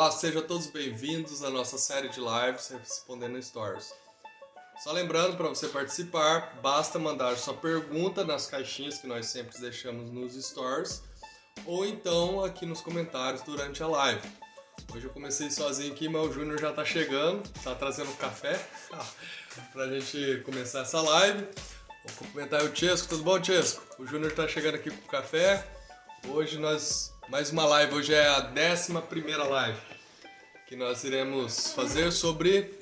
Olá, sejam todos bem-vindos à nossa série de lives Respondendo Stories. Só lembrando, para você participar, basta mandar sua pergunta nas caixinhas que nós sempre deixamos nos stories ou então aqui nos comentários durante a live. Hoje eu comecei sozinho aqui, mas o Júnior já está chegando, está trazendo café para a gente começar essa live. Vou cumprimentar o Chesco, tudo bom, Chesco? O Júnior está chegando aqui com o café. Hoje nós, mais uma live, hoje é a 11 primeira live que nós iremos fazer sobre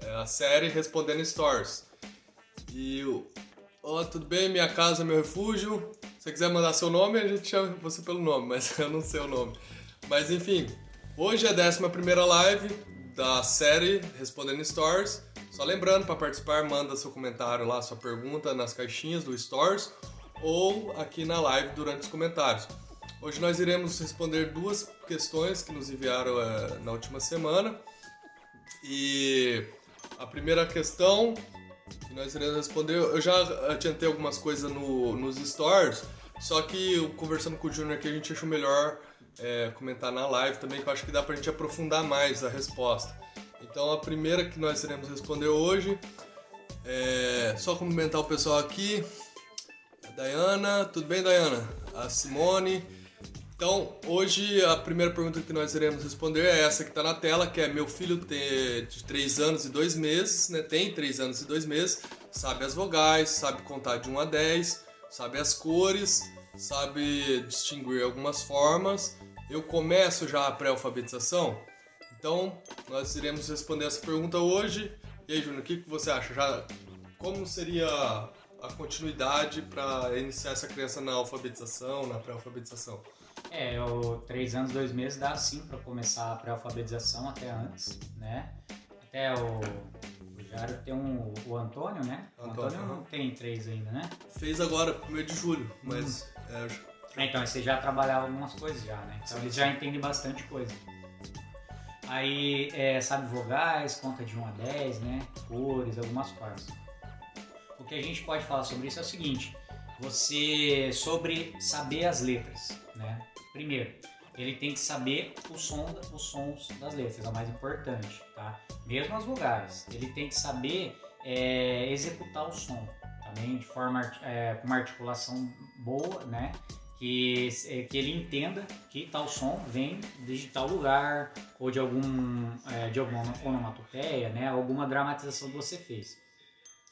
é, a série Respondendo Stories. E o. Oh, tudo bem? Minha casa, meu refúgio. Se você quiser mandar seu nome, a gente chama você pelo nome, mas eu não sei o nome. Mas enfim, hoje é a 11 live da série Respondendo Stories. Só lembrando, para participar, manda seu comentário lá, sua pergunta nas caixinhas do Stories ou aqui na live durante os comentários. Hoje nós iremos responder duas questões que nos enviaram é, na última semana. E a primeira questão que nós iremos responder, eu já adiantei algumas coisas no, nos stories, só que conversando com o Junior aqui a gente achou melhor é, comentar na live também, que eu acho que dá pra gente aprofundar mais a resposta. Então a primeira que nós iremos responder hoje é só cumprimentar o pessoal aqui. Dayana, tudo bem, Dayana? A Simone. Então, hoje a primeira pergunta que nós iremos responder é essa que está na tela, que é meu filho tem de 3 anos e 2 meses, né? Tem 3 anos e 2 meses, sabe as vogais, sabe contar de 1 a 10, sabe as cores, sabe distinguir algumas formas. Eu começo já a pré-alfabetização? Então, nós iremos responder essa pergunta hoje. E aí, Júnior, o que, você acha? Já como seria a continuidade para iniciar essa criança na alfabetização, na pré-alfabetização? É, o três anos, dois meses dá sim para começar a pré-alfabetização até antes, né? Até o, o Jário tem um, o Antônio, né? O Antônio, não tem três ainda, né? Fez agora, primeiro de julho, mas... Hum. É, então, você já trabalhava algumas coisas já, né? Então eles já entendem bastante coisa. Aí, é, sabe vogais, conta de 1 a 10, né? Cores, algumas formas. Que a gente pode falar sobre isso é o seguinte, você sobre saber as letras, né? Primeiro, ele tem que saber o som, os sons das letras, é o mais importante, tá? Mesmo as vogais, ele tem que saber é, executar o som, também de forma é, com uma articulação boa, né? Que, é, que ele entenda que tal som vem de tal lugar ou de algum é, de alguma onomatopeia, né? Alguma dramatização que você fez.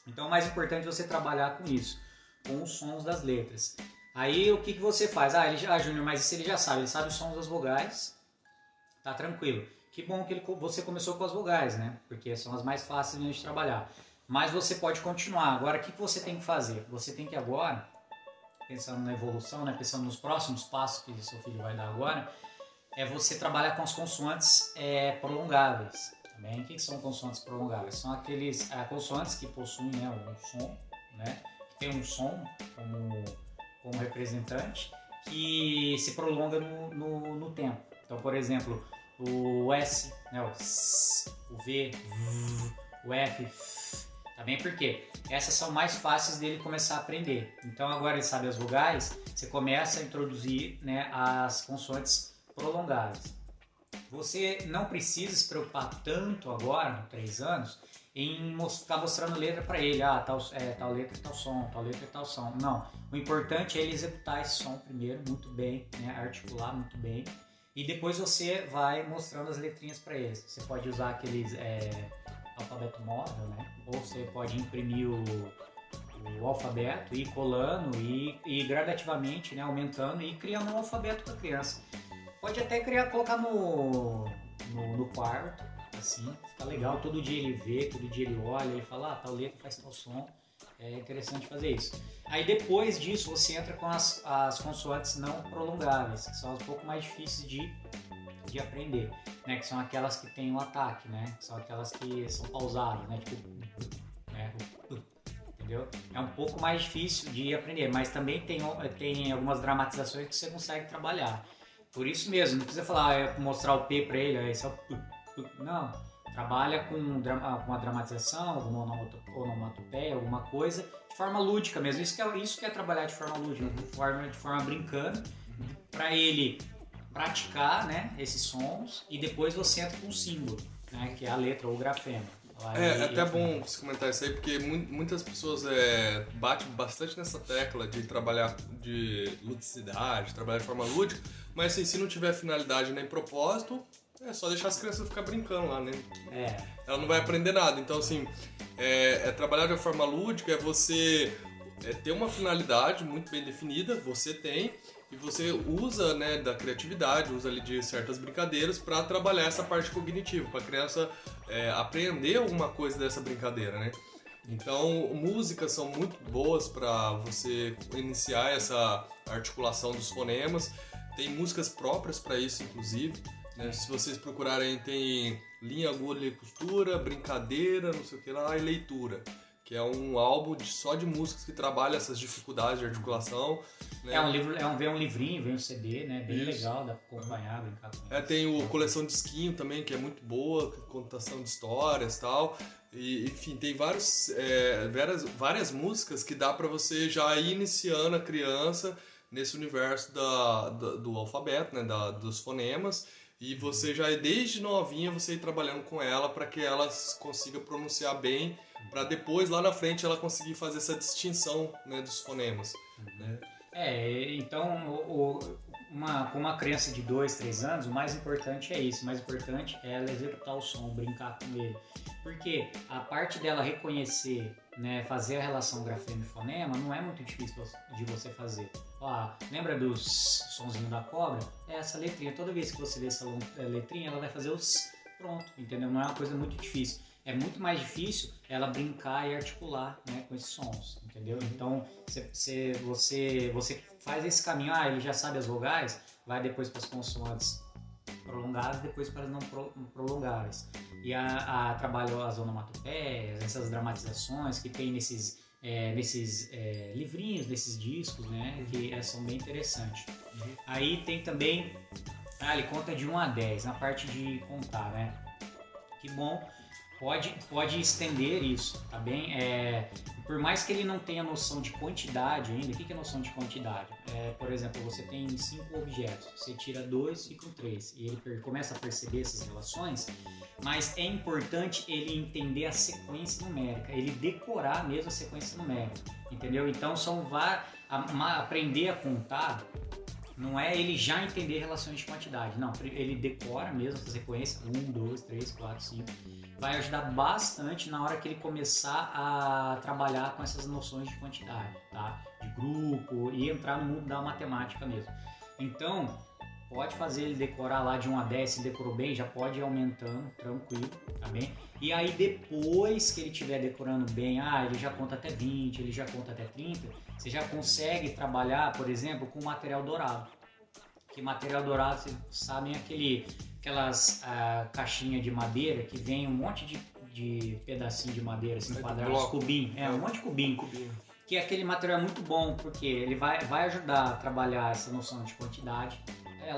Então, o mais importante é você trabalhar com isso, com os sons das letras. Aí o que, que você faz? Ah, ele, ah, Júnior, mas isso ele já sabe, ele sabe os sons das vogais, tá tranquilo. Que bom que ele, você começou com as vogais, né? Porque são as mais fáceis de trabalhar. Mas você pode continuar. Agora, o que, que você tem que fazer? Você tem que agora, pensando na evolução, né? pensando nos próximos passos que seu filho vai dar agora, é você trabalhar com as consoantes é, prolongáveis. Também. O que, são consoantes prolongáveis? São aqueles é, consoantes que possuem né, um som, né? Que tem um som como como representante que se prolonga no, no, no tempo. Então, por exemplo, o S, né, o, S, o V, o F, também tá porque essas são mais fáceis dele começar a aprender. Então agora ele sabe as vogais, você começa a introduzir né, as consoantes prolongadas. Você não precisa se preocupar tanto agora, 3 anos, em ficar mostrando letra para ele, ah, tal, é, tal letra, tal som, tal letra, tal som. Não, o importante é ele executar esse som primeiro, muito bem, né, articular muito bem, e depois você vai mostrando as letrinhas para eles. Você pode usar aqueles é, alfabeto móvel, né, ou você pode imprimir o, o alfabeto e colando e, e gradativamente, né, aumentando e criando um alfabeto para a criança. Pode até criar, colocar no, no, no quarto, assim, fica legal, todo dia ele vê, todo dia ele olha, ele fala, ah, tal letra faz tal som, é interessante fazer isso. Aí depois disso você entra com as, as consoantes não prolongáveis, que são um pouco mais difíceis de, de aprender, né? Que são aquelas que tem o um ataque, né? Que são aquelas que são pausadas, né? Tipo, né? entendeu? É um pouco mais difícil de aprender, mas também tem, tem algumas dramatizações que você consegue trabalhar. Por isso mesmo, não precisa falar, é, mostrar o P para ele, é o não, trabalha com, com a dramatização, alguma onomatopeia, alguma coisa, de forma lúdica mesmo. Isso que é, isso que é trabalhar de forma lúdica, de forma, de forma brincando, para ele praticar né, esses sons e depois você entra com o símbolo, né, que é a letra ou o grafema. É, é até bom você comentar isso aí, porque muitas pessoas é, batem bastante nessa tecla de trabalhar de ludicidade, trabalhar de forma lúdica, mas assim, se não tiver finalidade nem propósito, é só deixar as crianças ficar brincando lá, né? É. Ela não vai aprender nada. Então, assim, é, é trabalhar de forma lúdica, é você é, ter uma finalidade muito bem definida, você tem, e você usa né, da criatividade, usa ali de certas brincadeiras para trabalhar essa parte cognitiva, para a criança é, aprender alguma coisa dessa brincadeira, né? Então, músicas são muito boas para você iniciar essa articulação dos fonemas. Tem músicas próprias para isso, inclusive. Né? Se vocês procurarem, tem linha, agulha e costura, brincadeira, não sei o que lá, e leitura que é um álbum de, só de músicas que trabalha essas dificuldades de articulação. Né? É um livro, é um, vem um livrinho, vem um CD, né? Bem Isso. legal, dá pra acompanhar, brincar com É, tem o Coleção de Esquinho também, que é muito boa, contação de histórias e tal. E, enfim, tem vários, é, várias, várias músicas que dá para você já ir iniciando a criança nesse universo da, da do alfabeto, né? Da, dos fonemas. E você já, desde novinha, você ir trabalhando com ela para que ela consiga pronunciar bem para depois lá na frente ela conseguir fazer essa distinção né, dos fonemas. Né? É, então o, o, uma, com uma criança de 2, 3 anos, o mais importante é isso, o mais importante é ela executar o som, brincar com ele. Porque a parte dela reconhecer, né, fazer a relação grafema e fonema não é muito difícil de você fazer. Ó, lembra dos sonzinhos da cobra? É essa letrinha. Toda vez que você vê essa letrinha, ela vai fazer os pronto, entendeu? Não é uma coisa muito difícil é muito mais difícil ela brincar e articular né, com esses sons, entendeu? Então, você, você, você faz esse caminho, ah, ele já sabe as vogais, vai depois para as consoantes prolongadas, depois para as não prolongadas. E a, a trabalho as onomatopeias, essas dramatizações que tem nesses, é, nesses é, livrinhos, nesses discos, né, que é, são bem interessantes. Aí tem também, ah, ele conta de 1 a 10 na parte de contar, né? Que bom pode, pode estender isso, tá bem? É, por mais que ele não tenha noção de quantidade ainda, o que é noção de quantidade? É, por exemplo, você tem cinco objetos, você tira dois, ficam três, e ele começa a perceber essas relações, mas é importante ele entender a sequência numérica, ele decorar mesmo a sequência numérica, entendeu? Então são aprender a contar não é ele já entender relações de quantidade, não, ele decora mesmo essa sequência, um, dois, três, quatro, cinco vai ajudar bastante na hora que ele começar a trabalhar com essas noções de quantidade, tá? De grupo e entrar no mundo da matemática mesmo. Então, pode fazer ele decorar lá de 1 a 10, se decorou bem, já pode ir aumentando, tranquilo, tá bem? E aí depois que ele estiver decorando bem, ah, ele já conta até 20, ele já conta até 30, você já consegue trabalhar, por exemplo, com material dourado. Que material dourado, vocês sabem, é aquele aquelas uh, caixinhas de madeira que vem um monte de, de pedacinho de madeira assim, é quadrados, cubinho. É, um monte de cubinho. cubinho. Que é aquele material muito bom, porque ele vai, vai ajudar a trabalhar essa noção de quantidade,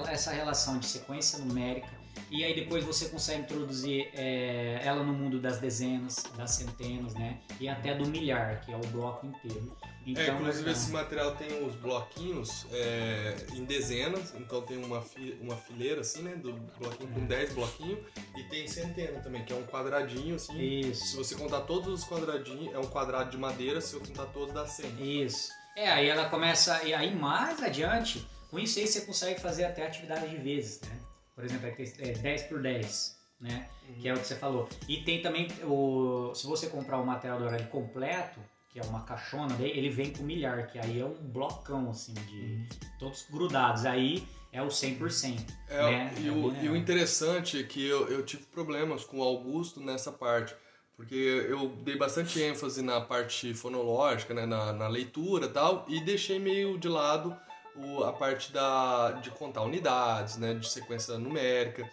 essa relação de sequência numérica, e aí depois você consegue introduzir é, ela no mundo das dezenas, das centenas, né? E até do milhar, que é o bloco inteiro. É, então, é, inclusive esse material tem os bloquinhos é, em dezenas, então tem uma, fi, uma fileira assim, né? Do bloquinho com 10 bloquinhos, e tem centena também, que é um quadradinho assim. Isso. Se você contar todos os quadradinhos, é um quadrado de madeira, se eu contar todos dá 100. Isso. É, aí ela começa, e aí mais adiante, com isso aí você consegue fazer até atividade de vezes, né? Por exemplo, é 10 por 10, né? Uhum. Que é o que você falou. E tem também, o, se você comprar o material do horário completo, que é uma caixona dele, ele vem com milhar, que aí é um blocão, assim, de uhum. todos grudados. Aí é o 100%. É, né? e, é o, e o interessante é que eu, eu tive problemas com o Augusto nessa parte porque eu dei bastante ênfase na parte fonológica, né, na, na leitura e tal, e deixei meio de lado o, a parte da, de contar unidades, né, de sequência numérica.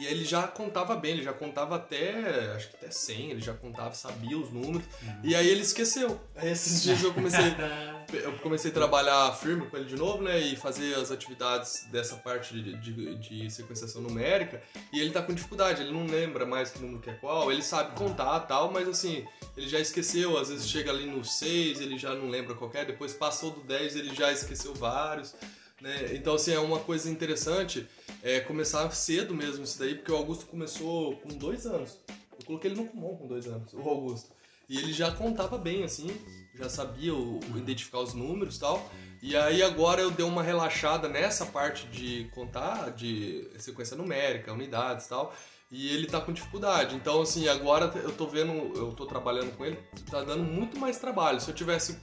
E ele já contava bem, ele já contava até, acho que até 100, ele já contava, sabia os números. Uhum. E aí ele esqueceu. Aí esses dias eu comecei, eu comecei a trabalhar firme com ele de novo, né? E fazer as atividades dessa parte de, de, de sequenciação numérica. E ele tá com dificuldade, ele não lembra mais que número que é qual. Ele sabe contar tal, mas assim, ele já esqueceu. Às vezes chega ali no 6, ele já não lembra qualquer. Depois passou do 10, ele já esqueceu vários. Né? Então, assim, é uma coisa interessante é, começar cedo mesmo isso daí, porque o Augusto começou com dois anos. Eu coloquei ele no Kumon com dois anos, o Augusto. E ele já contava bem, assim, já sabia o, o identificar os números e tal. E aí agora eu dei uma relaxada nessa parte de contar, de sequência numérica, unidades e tal. E ele tá com dificuldade. Então, assim, agora eu tô vendo, eu tô trabalhando com ele, tá dando muito mais trabalho. Se eu tivesse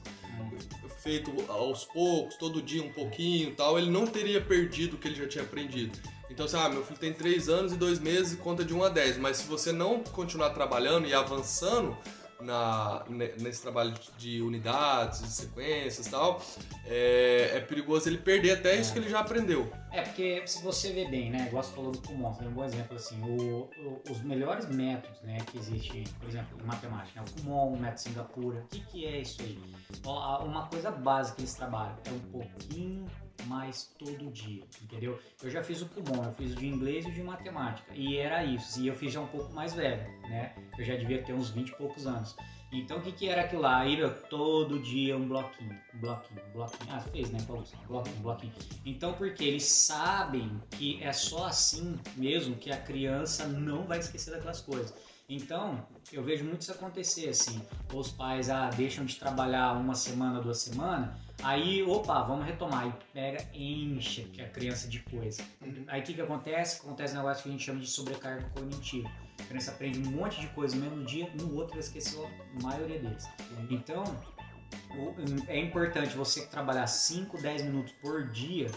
feito aos poucos, todo dia um pouquinho tal, ele não teria perdido o que ele já tinha aprendido. Então, assim, ah, meu filho tem 3 anos e 2 meses conta de 1 a 10. Mas se você não continuar trabalhando e avançando, na, nesse trabalho de unidades, de sequências e tal, é, é, perigoso ele perder até isso que ele já aprendeu. É, porque se você vê bem, né, igual você falou do Kumon, tem um bom exemplo assim, o, o, os melhores métodos né, que existem, por exemplo, em matemática, né, o Kumon, o método Singapura, o que, que é isso aí? Uma coisa básica que eles trabalham é um pouquinho mais todo dia, entendeu? Eu já fiz o Kumon, eu fiz o de inglês e o de matemática, e era isso, e eu fiz já um pouco mais velho, né? Eu já devia ter uns 20 e poucos anos. Então o que, que era aquilo lá? Aí, meu, todo dia um bloquinho, um bloquinho, um bloquinho. Ah, fez, né, Paulo? Bloquinho, bloquinho. Então, porque eles sabem que é só assim mesmo que a criança não vai esquecer daquelas coisas. Então, eu vejo muito isso acontecer, assim. Os pais, ah, deixam de trabalhar uma semana, duas semanas, aí, opa, vamos retomar. Aí pega, enche a criança de coisa. Uhum. Aí o que, que acontece? Acontece um negócio que a gente chama de sobrecarga cognitiva. A criança aprende um monte de coisa no mesmo dia, no outro ela esqueceu a maioria deles. Então, é importante você trabalhar 5, 10 minutos por dia,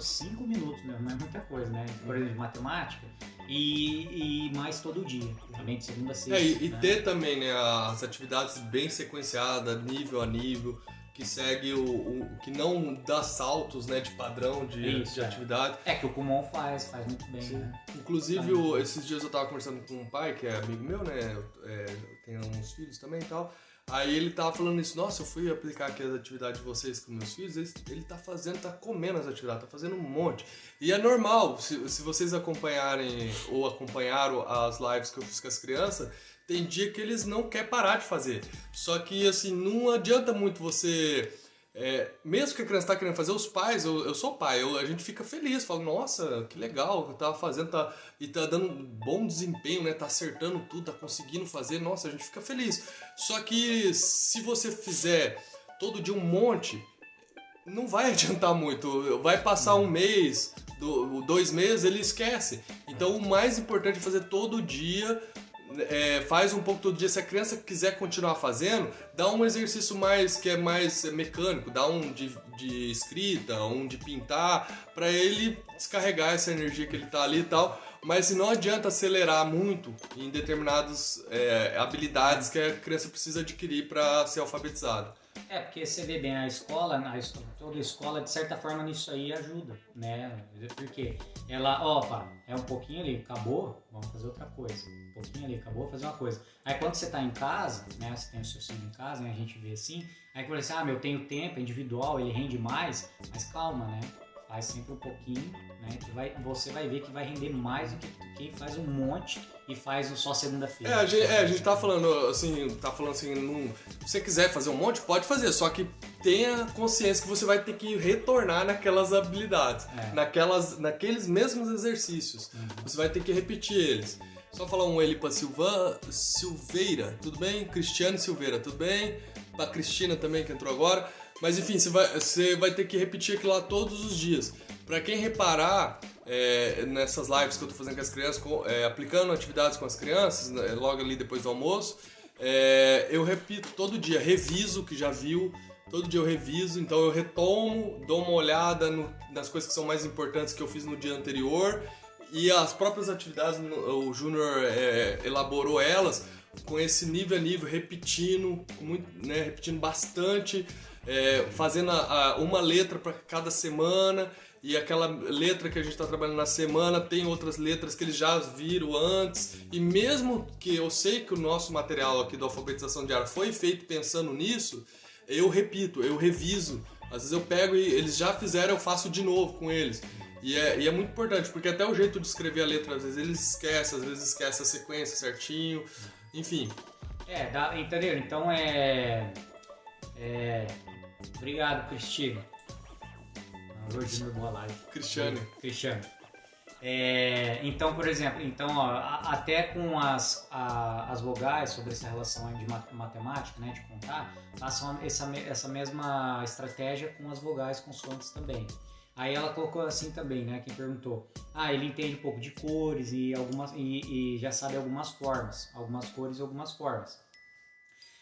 5 minutos não é muita coisa, né? Por exemplo, matemática, e, e mais todo dia, também de segunda a sexta. É, e, né? ter também né, as atividades bem sequenciadas, nível a nível, que segue o, o, que não dá saltos né, de padrão de, Isso, de é. atividade. É que o Kumon faz, faz muito bem. Né? Inclusive, o, esses dias eu tava conversando com um pai, que é amigo meu, né? É, tem uns filhos também e tal. Aí ele tava falando isso, nossa, eu fui aplicar aqui as atividades de vocês com meus filhos, ele, ele tá fazendo, tá comendo as atividades, tá fazendo um monte. E é normal, se, se vocês acompanharem ou acompanharam as lives que eu fiz com as crianças, tem dia que eles não querem parar de fazer. Só que, assim, não adianta muito você. É, mesmo que a criança está querendo fazer, os pais, eu, eu sou pai, eu, a gente fica feliz, fala, nossa, que legal, tava fazendo, tá, e tá dando bom desempenho, né? Tá acertando tudo, tá conseguindo fazer, nossa, a gente fica feliz. Só que se você fizer todo dia um monte, não vai adiantar muito. Vai passar um mês, dois meses, ele esquece. Então o mais importante é fazer todo dia é, faz um pouco todo dia. Se a criança quiser continuar fazendo, dá um exercício mais que é mais mecânico, dá um de, de escrita, um de pintar, para ele descarregar essa energia que ele tá ali e tal. Mas não adianta acelerar muito em determinadas é, habilidades que a criança precisa adquirir para ser alfabetizada. É, porque você vê bem, a escola, a escola, toda escola, de certa forma, nisso aí ajuda, né? Porque ela, opa, é um pouquinho ali, acabou, vamos fazer outra coisa. Um pouquinho ali, acabou, fazer uma coisa. Aí quando você está em casa, né? Você tem o seu filho em casa, né? A gente vê assim, aí você assim, ah, meu, tenho tempo, é individual, ele rende mais, mas calma, né? Faz sempre um pouquinho, né? Que vai, você vai ver que vai render mais do que quem faz um monte e faz só segunda-feira. É, a gente, é, a gente tá falando assim, tá falando assim, num, se você quiser fazer um monte, pode fazer, só que tenha consciência que você vai ter que retornar naquelas habilidades, é. naquelas, naqueles mesmos exercícios. Uhum. Você vai ter que repetir eles. Só falar um ele para Silvan, Silveira, tudo bem? Cristiano Silveira, tudo bem? Para Cristina também que entrou agora. Mas enfim, você vai, você vai ter que repetir aquilo lá todos os dias. Para quem reparar é, nessas lives que eu tô fazendo com as crianças, com, é, aplicando atividades com as crianças, né, logo ali depois do almoço, é, eu repito todo dia, reviso o que já viu, todo dia eu reviso, então eu retomo, dou uma olhada no, nas coisas que são mais importantes que eu fiz no dia anterior e as próprias atividades, o Júnior é, elaborou elas com esse nível a nível, repetindo, muito, né, repetindo bastante, é, fazendo a, a, uma letra para cada semana e aquela letra que a gente está trabalhando na semana tem outras letras que eles já viram antes. E mesmo que eu sei que o nosso material aqui da alfabetização diária foi feito pensando nisso, eu repito, eu reviso. Às vezes eu pego e eles já fizeram, eu faço de novo com eles. E é, e é muito importante, porque até o jeito de escrever a letra, às vezes eles esquecem, às vezes esquece a sequência certinho, enfim. É, dá, entendeu? Então é. é... Obrigado, Cristina. Júnior, boa live. Cristiane. Cristiano. É, então, por exemplo, então, ó, até com as, a- as vogais sobre essa relação de ma- matemática, né, de contar, façam essa, essa mesma estratégia com as vogais consoantes também. Aí ela colocou assim também, né, quem perguntou, ah, ele entende um pouco de cores e, algumas, e, e já sabe algumas formas, algumas cores e algumas formas.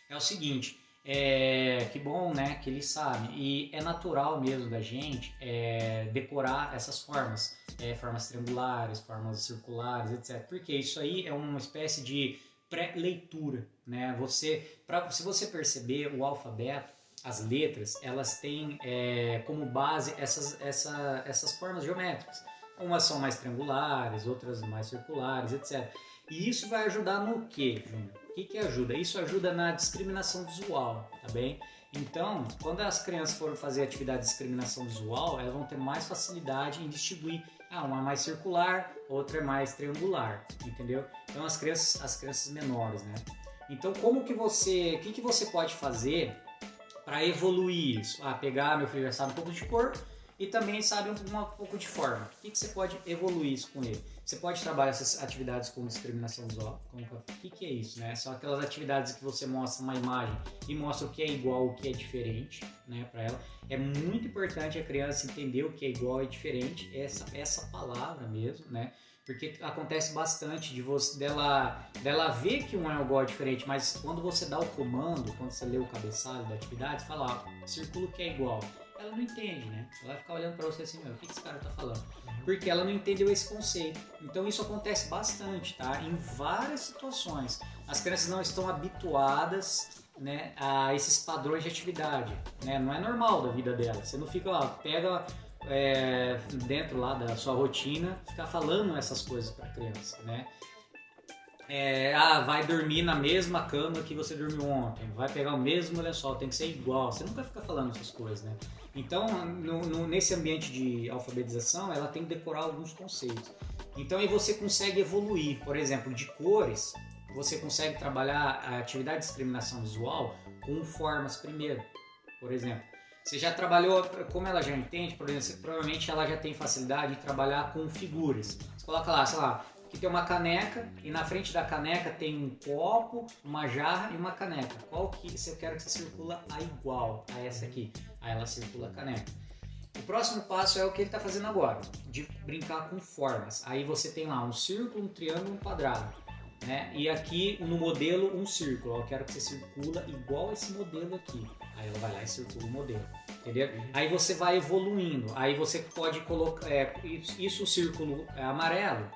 É o seguinte, é, que bom, né, que ele sabe. E é natural mesmo da gente é, decorar essas formas, é, formas triangulares, formas circulares, etc. Porque isso aí é uma espécie de pré-leitura, né? Você, pra, se você perceber o alfabeto, as letras, elas têm é, como base essas, essa, essas formas geométricas. Umas são mais triangulares, outras mais circulares, etc. E isso vai ajudar no que, Júnior? O que, que ajuda? Isso ajuda na discriminação visual, tá bem? Então, quando as crianças forem fazer atividade de discriminação visual, elas vão ter mais facilidade em distinguir. Ah, uma é mais circular, outra é mais triangular, entendeu? Então, as crianças, as crianças menores, né? Então, como que você, o que, que você pode fazer para evoluir isso? Ah, pegar, meu filho já sabe um pouco de cor e também sabe um, um pouco de forma. O que, que você pode evoluir isso com ele? Você pode trabalhar essas atividades com discriminação visual. O que, que é isso? Né? São aquelas atividades que você mostra uma imagem e mostra o que é igual, o que é diferente né, para ela. É muito importante a criança entender o que é igual e diferente, essa, essa palavra mesmo, né? Porque acontece bastante de você dela, dela ver que um é e diferente, mas quando você dá o comando, quando você lê o cabeçalho da atividade, fala, ó, círculo que é igual. Ela não entende, né? Ela vai ficar olhando para você assim, meu, o que esse cara tá falando? Porque ela não entendeu esse conceito. Então isso acontece bastante, tá? Em várias situações. As crianças não estão habituadas né, a esses padrões de atividade. Né? Não é normal da vida dela. Você não fica lá, pega é, dentro lá da sua rotina, ficar falando essas coisas para criança, né? É, ah, vai dormir na mesma cama que você dormiu ontem, vai pegar o mesmo lençol, tem que ser igual. Você nunca fica falando essas coisas, né? Então, no- no- nesse ambiente de alfabetização, ela tem que decorar alguns conceitos. Então, aí você consegue evoluir. Por exemplo, de cores, você consegue trabalhar a atividade de discriminação visual com formas primeiro. Por exemplo, você já trabalhou, como ela já entende, por exemplo, provavelmente ela já tem facilidade em trabalhar com figuras. Você coloca lá, sei lá, que tem uma caneca e na frente da caneca tem um copo, uma jarra e uma caneca. Qual que você quer que você circula a igual a essa aqui? Aí ela circula a caneca. O próximo passo é o que ele está fazendo agora, de brincar com formas. Aí você tem lá um círculo, um triângulo, um quadrado. Né? E aqui no modelo um círculo. Eu quero que você circula igual esse modelo aqui. Aí ela vai lá e circula o modelo. Entendeu? Aí você vai evoluindo. Aí você pode colocar. é, isso o círculo é amarelo.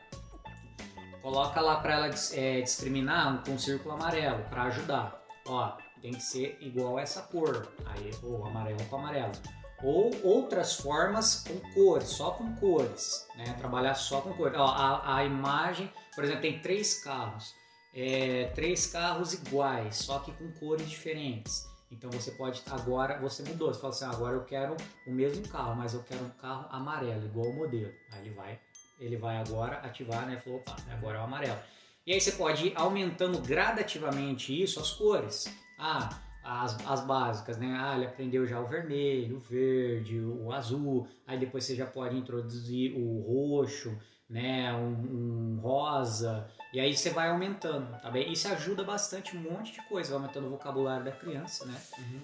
Coloca lá para ela é, discriminar com um círculo amarelo para ajudar. Ó, tem que ser igual a essa cor. Aí, ou amarelo com amarelo. Ou outras formas com cores, só com cores, né? Trabalhar só com cores. Ó, a, a imagem, por exemplo, tem três carros, é, três carros iguais, só que com cores diferentes. Então você pode agora você mudou, você fala assim, ah, agora eu quero o mesmo carro, mas eu quero um carro amarelo igual o modelo. Aí ele vai, ele vai agora ativar, né? Falou, opa, agora é o amarelo. E aí você pode ir aumentando gradativamente isso, as cores. Ah, as, as básicas, né? Ah, ele aprendeu já o vermelho, o verde, o azul. Aí depois você já pode introduzir o roxo, né? Um, um rosa. E aí você vai aumentando, tá bem? Isso ajuda bastante um monte de coisa, vai aumentando o vocabulário da criança, né?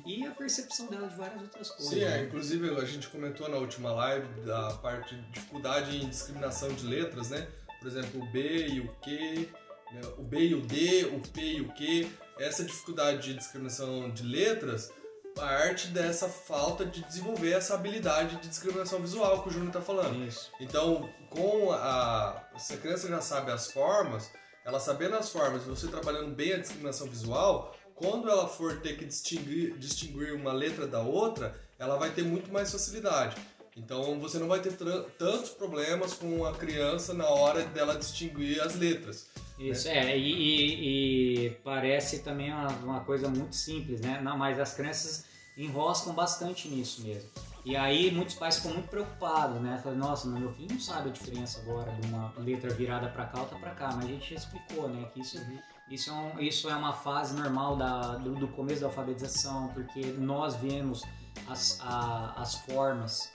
E a percepção dela de várias outras coisas. Sim, é, né? inclusive a gente comentou na última live da parte de dificuldade em discriminação de letras, né? Por exemplo, o B e o Q, né? o B e o D, o P e o Q. Essa dificuldade de discriminação de letras parte dessa falta de desenvolver essa habilidade de discriminação visual que o Júnior está falando. Isso. Então, com a. Se a criança já sabe as formas, ela sabendo as formas, você trabalhando bem a discriminação visual, quando ela for ter que distinguir, distinguir uma letra da outra, ela vai ter muito mais facilidade. Então, você não vai ter tantos problemas com a criança na hora dela distinguir as letras. Isso, é, e, e- e parece também uma, uma coisa muito simples, né? Não, mas as crianças enroscam bastante nisso mesmo. E aí muitos pais ficam muito preocupados, né? Falam, nossa, mas meu filho não sabe a diferença agora de uma letra virada para cá, outra para cá. Mas a gente já explicou, né? Que isso, isso, é, um- isso é uma fase normal da, do, do começo da alfabetização, porque nós vemos as, a- as formas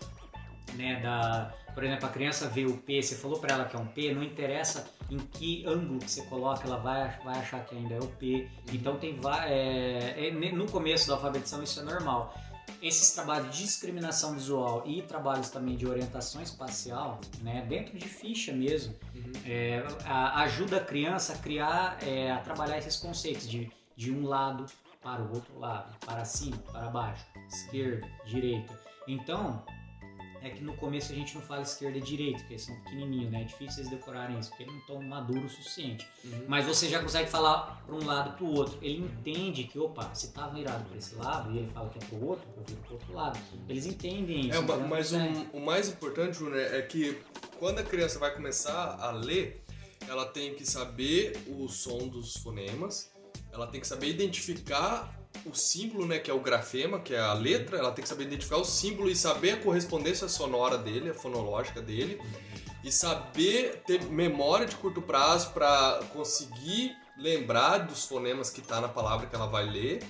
né, da, por exemplo, a criança vê o P, você falou para ela que é um P, não interessa em que ângulo que você coloca, ela vai, vai achar que ainda é o P. Então tem é, é, no começo da alfabetização isso é normal. Esses trabalhos de discriminação visual e trabalhos também de orientação espacial, né, dentro de ficha mesmo, uhum. é, a, ajuda a criança a criar, é, a trabalhar esses conceitos de, de um lado para o outro lado, para cima, para baixo, esquerda, direita. Então, é que no começo a gente não fala esquerda e direita, porque eles são pequenininhos, né? É difícil eles decorarem isso, porque eles não estão maduros o suficiente. Uhum. Mas você já consegue falar para um lado para o outro. Ele entende que, opa, se tá virado para esse lado e ele fala que é para o outro, eu viro para outro lado. Eles entendem isso. É, então, mas um, o mais importante, Júnior, é que quando a criança vai começar a ler, ela tem que saber o som dos fonemas, ela tem que saber identificar o símbolo, né, que é o grafema, que é a letra, ela tem que saber identificar o símbolo e saber a correspondência sonora dele, a fonológica dele, e saber ter memória de curto prazo para conseguir lembrar dos fonemas que está na palavra que ela vai ler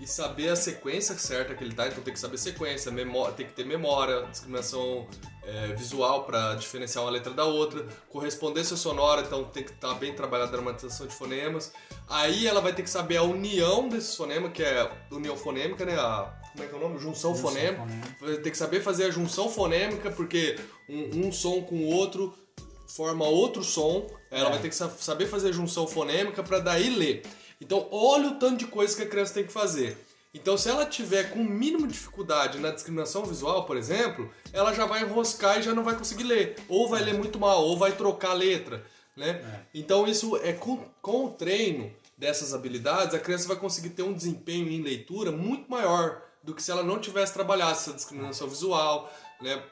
e saber a sequência certa que ele tá, então tem que saber sequência, memória, tem que ter memória, discriminação é, visual para diferenciar uma letra da outra, correspondência sonora, então tem que estar tá bem trabalhada a dramatização de fonemas. Aí ela vai ter que saber a união desses fonemas, que é união fonêmica, né? A, como é que é o nome? Junção, junção fonêmica. Vai ter que saber fazer a junção fonêmica, porque um, um som com o outro forma outro som. Ela é. vai ter que saber fazer a junção fonêmica para daí ler. Então, olha o tanto de coisa que a criança tem que fazer. Então, se ela tiver com o mínimo de dificuldade na discriminação visual, por exemplo, ela já vai enroscar e já não vai conseguir ler. Ou vai ler muito mal, ou vai trocar a letra. Né? É. Então, isso é com, com o treino dessas habilidades, a criança vai conseguir ter um desempenho em leitura muito maior do que se ela não tivesse trabalhado essa discriminação visual, né?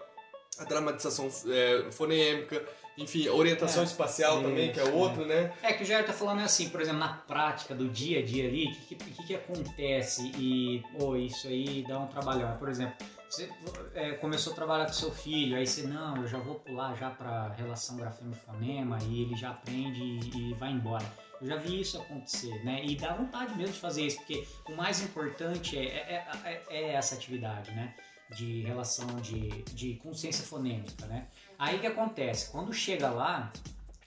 a dramatização é, fonêmica enfim, orientação é, espacial também, que é outro, né? É que o Jair tá falando assim, por exemplo, na prática do dia a dia ali, o que, que, que, acontece e, pô, isso aí dá um trabalhão. Por exemplo, você é, começou a trabalhar com seu filho, aí você, não, eu já vou pular já para relação grafema-fonema e ele já aprende e, e vai embora. Eu já vi isso acontecer, né? E dá vontade mesmo de fazer isso, porque o mais importante é, é, é, é essa atividade, né? De relação de, de consciência fonêmica, né? Aí que acontece? Quando chega lá,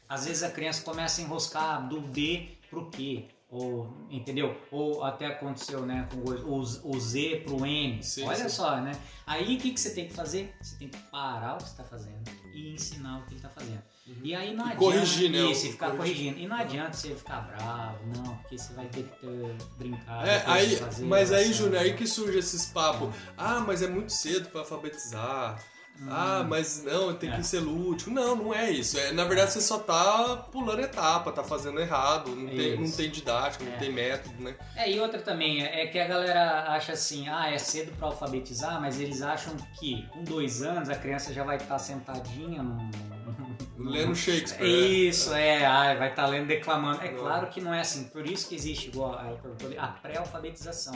às vezes a criança começa a enroscar do D pro Q. Ou, entendeu? Ou até aconteceu, né, com o, o Z pro N. Sim, Olha sim. só, né? Aí o que, que você tem que fazer? Você tem que parar o que você está fazendo e ensinar o que ele está fazendo. Uhum. E aí não e adianta corrigir, né? isso, ficar corrigindo. E não adianta você ficar bravo, não, porque você vai ter que ter, brincar. É, aí, fazer, mas aí, Júnior, aí que surge esses papos. Ah, mas é muito cedo para alfabetizar. Ah, mas não, tem é. que ser lúdico. Não, não é isso. É, na verdade, você só tá pulando etapa, tá fazendo errado, não, tem, não tem didática, não é. tem método, né? É, e outra também, é que a galera acha assim, ah, é cedo para alfabetizar, mas eles acham que com dois anos a criança já vai estar tá sentadinha num, Lendo Shakespeare. Né? Isso, é, ah, vai estar tá lendo, declamando. É claro que não é assim, por isso que existe igual a pré-alfabetização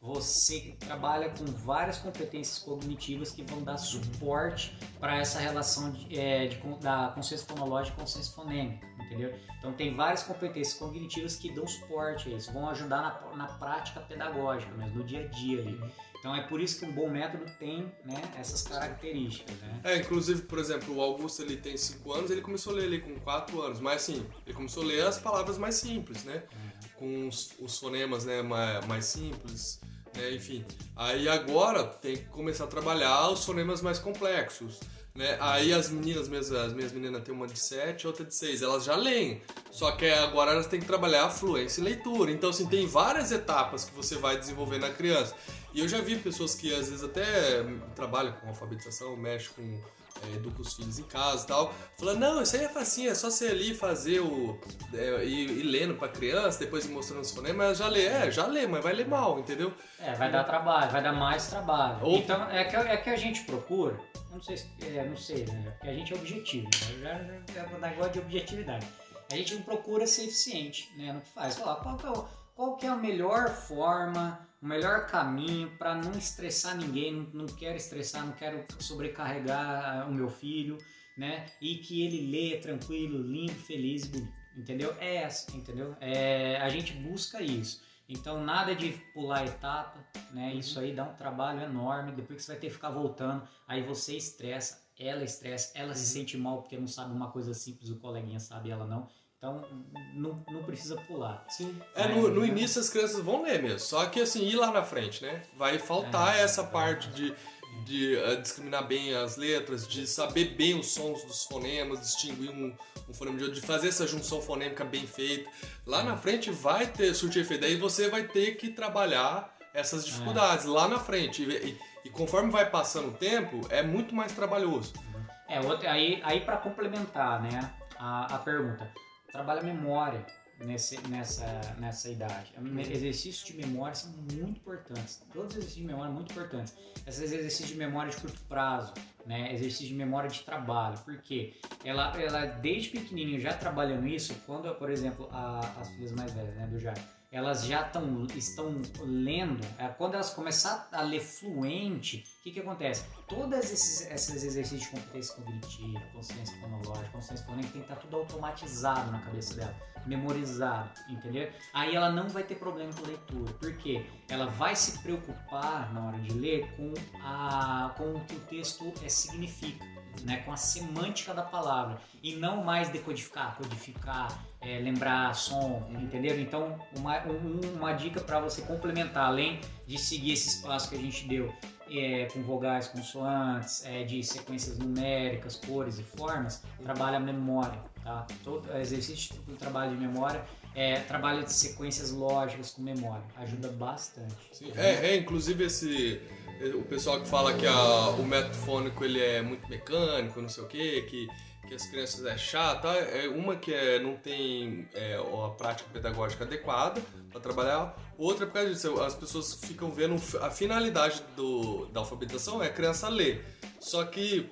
você trabalha com várias competências cognitivas que vão dar suporte para essa relação de, é, de, da consciência fonológica e consciência fonêmica, entendeu? Então tem várias competências cognitivas que dão suporte a isso, vão ajudar na, na prática pedagógica, mesmo, no dia a dia ali. Então é por isso que um bom método tem né, essas características. Né? É, inclusive, por exemplo, o Augusto ele tem 5 anos, ele começou a ler ali com 4 anos, mas assim, ele começou a ler as palavras mais simples, né? Uhum. Com os, os fonemas né, mais, mais simples. Né? Enfim, aí agora tem que começar a trabalhar os fonemas mais complexos. Né? Aí as meninas, minhas, as minhas meninas têm uma de 7 outra de 6, elas já leem. Só que agora elas têm que trabalhar a fluência e leitura. Então, assim, tem várias etapas que você vai desenvolver na criança. E eu já vi pessoas que às vezes até trabalham com alfabetização, mexem com é, educa os filhos em casa e tal, falando, não, isso aí é facinho, é só você ali fazer o. É, ir, ir lendo pra criança, depois ir mostrando os fonemas, já lê, é, já lê, mas vai ler mal, entendeu? É, vai dar trabalho, vai dar mais trabalho. Ou... Então, é que, é que a gente procura, não sei, é, não sei, né? Porque a gente é objetivo, né? já, já, já negócio de objetividade. A gente não procura ser eficiente, né, no que faz. Falar, qual que é, qual que é a melhor forma o melhor caminho para não estressar ninguém, não, quero estressar, não quero sobrecarregar ah, o meu filho, né? E que ele lê tranquilo, lindo, feliz e bonito, entendeu? É essa, entendeu? É, a gente busca isso. Então nada de pular etapa, né? Uhum. Isso aí dá um trabalho enorme. Depois que você vai ter que ficar voltando, aí você estressa, ela estressa, ela se Uhum. sente mal porque não sabe uma coisa simples, o coleguinha sabe ela não. Então não, não precisa pular. Sim. É, no, no início as crianças vão ler mesmo, só que assim, ir lá na frente, né? Vai faltar É, essa parte de, de eh, discriminar bem as letras, de saber bem os sons dos fonemas, distinguir um, um fonema de outro, de fazer essa junção fonêmica bem feita. Lá na frente vai ter surtir efeito, daí você vai ter que trabalhar essas dificuldades lá na frente. E, e- e conforme vai passando o tempo, é muito mais trabalhoso. É, outra, aí, aí para complementar, né, a, a pergunta, trabalha a memória nesse, nessa, nessa idade. Me- Exercícios de memória são muito importantes. Todos os exercícios de memória são muito importantes. Esses exercícios de memória de curto prazo, né, exercício de memória de trabalho. Por quê? Ela, ela desde pequenininho já trabalhando isso, quando, por exemplo, a- as filhas mais velhas, né, do Jair, elas já tão, estão lendo, é, quando elas começar a ler fluente, o que, que acontece? Todos esses, esses exercícios de competência cognitiva, consciência fonológica, consciência fonêmica, tem que estar tudo automatizado na cabeça dela, memorizado, entendeu? Aí ela não vai ter problema com leitura, porque ela vai se preocupar na hora de ler com, a, com o que o texto é, significa. Né, com a semântica da palavra e não mais decodificar, codificar, é, lembrar som, entendeu? Então, uma, um- uma dica para você complementar, além de seguir esse espaço que a gente deu é, com vogais, consoantes, é, de sequências numéricas, cores e formas, trabalha a memória, tá? Todo exercício do trabalho de memória é trabalho de sequências lógicas com memória, ajuda bastante. Sim, é, é, inclusive esse o pessoal que fala que a- o método fônico ele é muito mecânico, não sei o quê, que, que as crianças é chato, é uma que é, não tem é, a prática pedagógica adequada para trabalhar, outra é por causa disso, as pessoas ficam vendo a finalidade do, da alfabetização é a criança ler, só que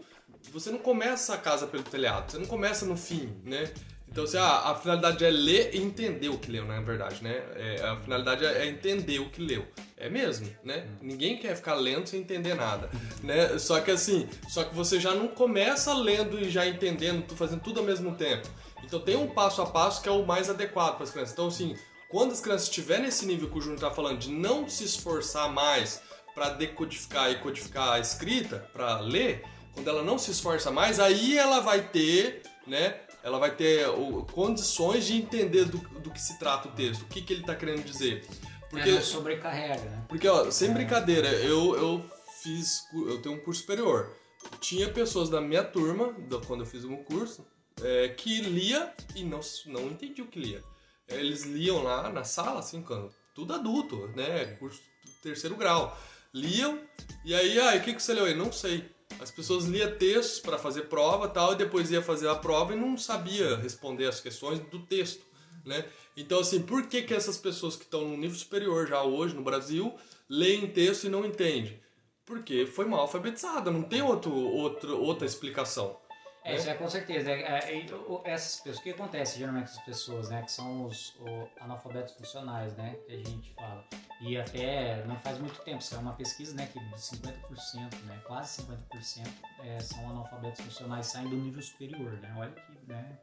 você não começa a casa pelo telhado, você não começa no fim, né? Então, assim, ah, a finalidade é ler e entender o que leu, na verdade, né? É, a finalidade é entender o que leu. É mesmo, né? Ninguém quer ficar lendo sem entender nada, né? Só que assim, só que você já não começa lendo e já entendendo, fazendo tudo ao mesmo tempo. Então tem um passo a passo que é o mais adequado para as crianças. Então assim, quando as crianças estiverem nesse nível que o Júnior tá falando de não se esforçar mais para decodificar e codificar a escrita, para ler, quando ela não se esforça mais, aí ela vai ter, né? Ela vai ter o- condições de entender do, do que se trata o texto, o que, que ele está querendo dizer. Porque, É, sobrecarrega, né? porque ó, sem brincadeira, eu, eu fiz, eu tenho um curso superior. Tinha pessoas da minha turma, do- quando eu fiz o meu curso, é, que lia e não, não entendia o que lia. Eles liam lá na sala, assim, quando, tudo adulto, né? Curso terceiro grau. Liam, e aí, ah, e o que, que você leu aí? Não sei. As pessoas liam textos para fazer prova tal, e depois ia fazer a prova e não sabia responder as questões do texto, né? Então, assim, por que, que essas pessoas que estão no nível superior já hoje no Brasil leem texto e não entendem? Porque foi mal alfabetizada, não tem outro, outro, outra explicação. É, né? isso é com certeza. É, é, o- essas pessoas, o que acontece geralmente com as pessoas, né? Que são os o, analfabetos funcionais, né? Que a gente fala. E até não faz muito tempo, isso é uma pesquisa, né? Que 50%, né? Quase 50% é, são analfabetos funcionais saem do nível superior, né? Olha que né?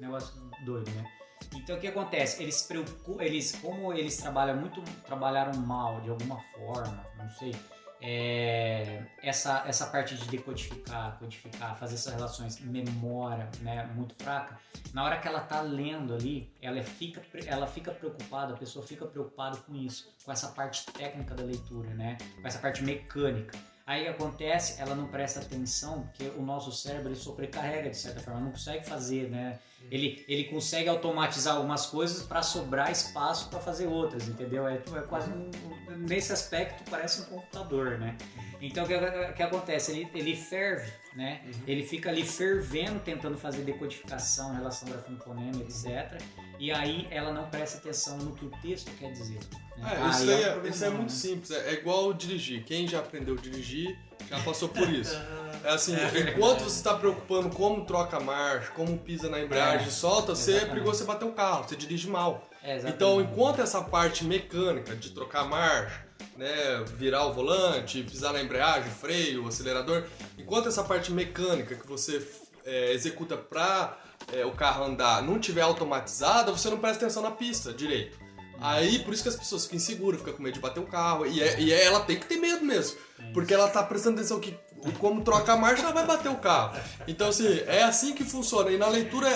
negócio doido, né? Então o que acontece? Eles preocupam, eles, como eles trabalham muito, trabalharam mal de alguma forma, não sei, é, essa, essa parte de decodificar, codificar, fazer essas relações, memória, né, muito fraca, na hora que ela tá lendo ali, ela fica, pre- ela fica preocupada, a pessoa fica preocupada com isso, com essa parte técnica da leitura, né, com essa parte mecânica. Aí acontece, ela não presta atenção, porque o nosso cérebro ele sobrecarrega de certa forma, não consegue fazer, né? Ele, ele consegue automatizar algumas coisas para sobrar espaço para fazer outras, entendeu? É, é quase um- nesse aspecto parece um computador, né? Então o que, que acontece? Ele, ele ferve, né? Ele fica ali fervendo, tentando fazer decodificação, relação grafo-fonema, etc. E aí ela não presta atenção no que o texto quer dizer. né? É, isso, Aí aí um é, problema, isso é muito né? simples. É, é igual dirigir. Quem já aprendeu a dirigir já passou por isso. É assim, enquanto você está preocupando como troca a marcha, como pisa na embreagem, É, solta, você é perigoso você bater o carro, você dirige mal. É. Então, enquanto essa parte mecânica de trocar a marcha, né, virar o volante, pisar na embreagem, freio, acelerador, enquanto essa parte mecânica que você é, executa para o carro andar não tiver automatizada, você não presta atenção na pista direito. Aí, por isso que as pessoas ficam inseguras, ficam com medo de bater o carro. E, é- e é- ela tem que ter medo mesmo. Porque ela tá prestando atenção que como troca a marcha, ela vai bater o carro. Então, assim, é assim que funciona. E na leitura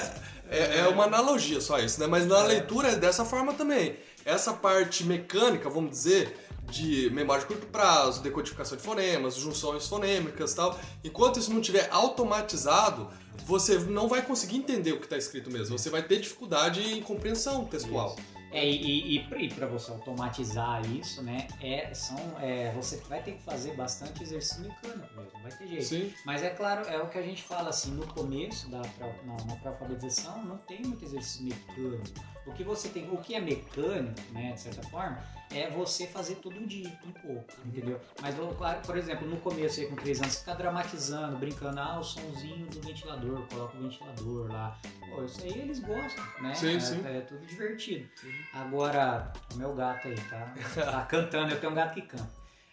é, é uma analogia só isso, né? Mas na leitura é dessa forma também. Essa parte mecânica, vamos dizer, de memória de curto prazo, decodificação de fonemas, junções fonêmicas e tal, enquanto isso não tiver automatizado, você não vai conseguir entender o que está escrito mesmo. Você vai ter dificuldade em compreensão textual. É, e, e, e para você automatizar isso, né, é, são, é, você vai ter que fazer bastante exercício mecânico mesmo, não vai ter jeito. Sim. Mas é claro, é o que a gente fala assim, no começo da na, na pré-alfabetização não tem muito exercício mecânico. O que você tem, o que é mecânico, né, de certa forma, é você fazer todo dia, um pouco, entendeu? Mas claro, por exemplo, no começo aí com 3 anos, você fica dramatizando, brincando, ah, o somzinho do ventilador, coloca o ventilador lá. Pô, isso aí eles gostam, né? Sim, é, sim. é tudo divertido. Agora, o meu gato aí tá, tá cantando, eu tenho um gato que canta.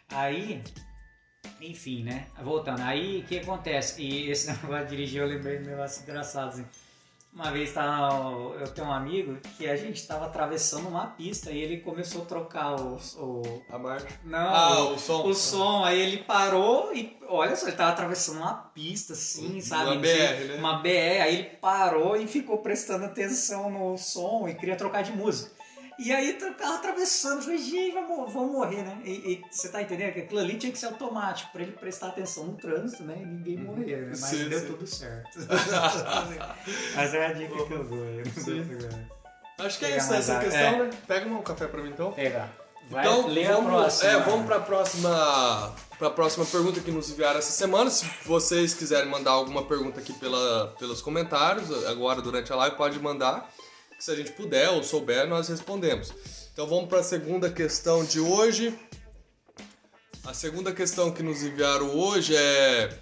Aí, enfim, né? Voltando, aí o que acontece? E esse negócio de dirigir, eu lembrei de um negócio engraçado, assim. Uma vez tá, eu tenho um amigo que a gente tava atravessando uma pista e ele começou a trocar o. o A marcha. não, Ah, o, o som. o som, aí ele parou e olha só, ele tava atravessando uma pista assim, sabe? Uma BR, né? Uma BR, aí ele parou e ficou prestando atenção no som e queria trocar de música. E aí o carro atravessando, eu falei, gente, vamos, vamos morrer, né? E, e você tá entendendo que aquilo ali tinha que ser automático pra ele prestar atenção no trânsito, né? E ninguém morrer, né? Mas Sim, deu sim. tudo certo. Mas é a dica que eu dou. Eu Acho que é isso, mais essa água. questão, É. né? Pega um café pra mim então. Pegar. Vai, então, a vamos. É, vamos pra próxima, pra próxima pergunta que nos enviaram essa semana. Se vocês quiserem mandar alguma pergunta aqui pela, pelos comentários, agora durante a live, pode mandar. Se a gente puder ou souber, nós respondemos. Então vamos para a segunda questão de hoje. A segunda questão que nos enviaram hoje é,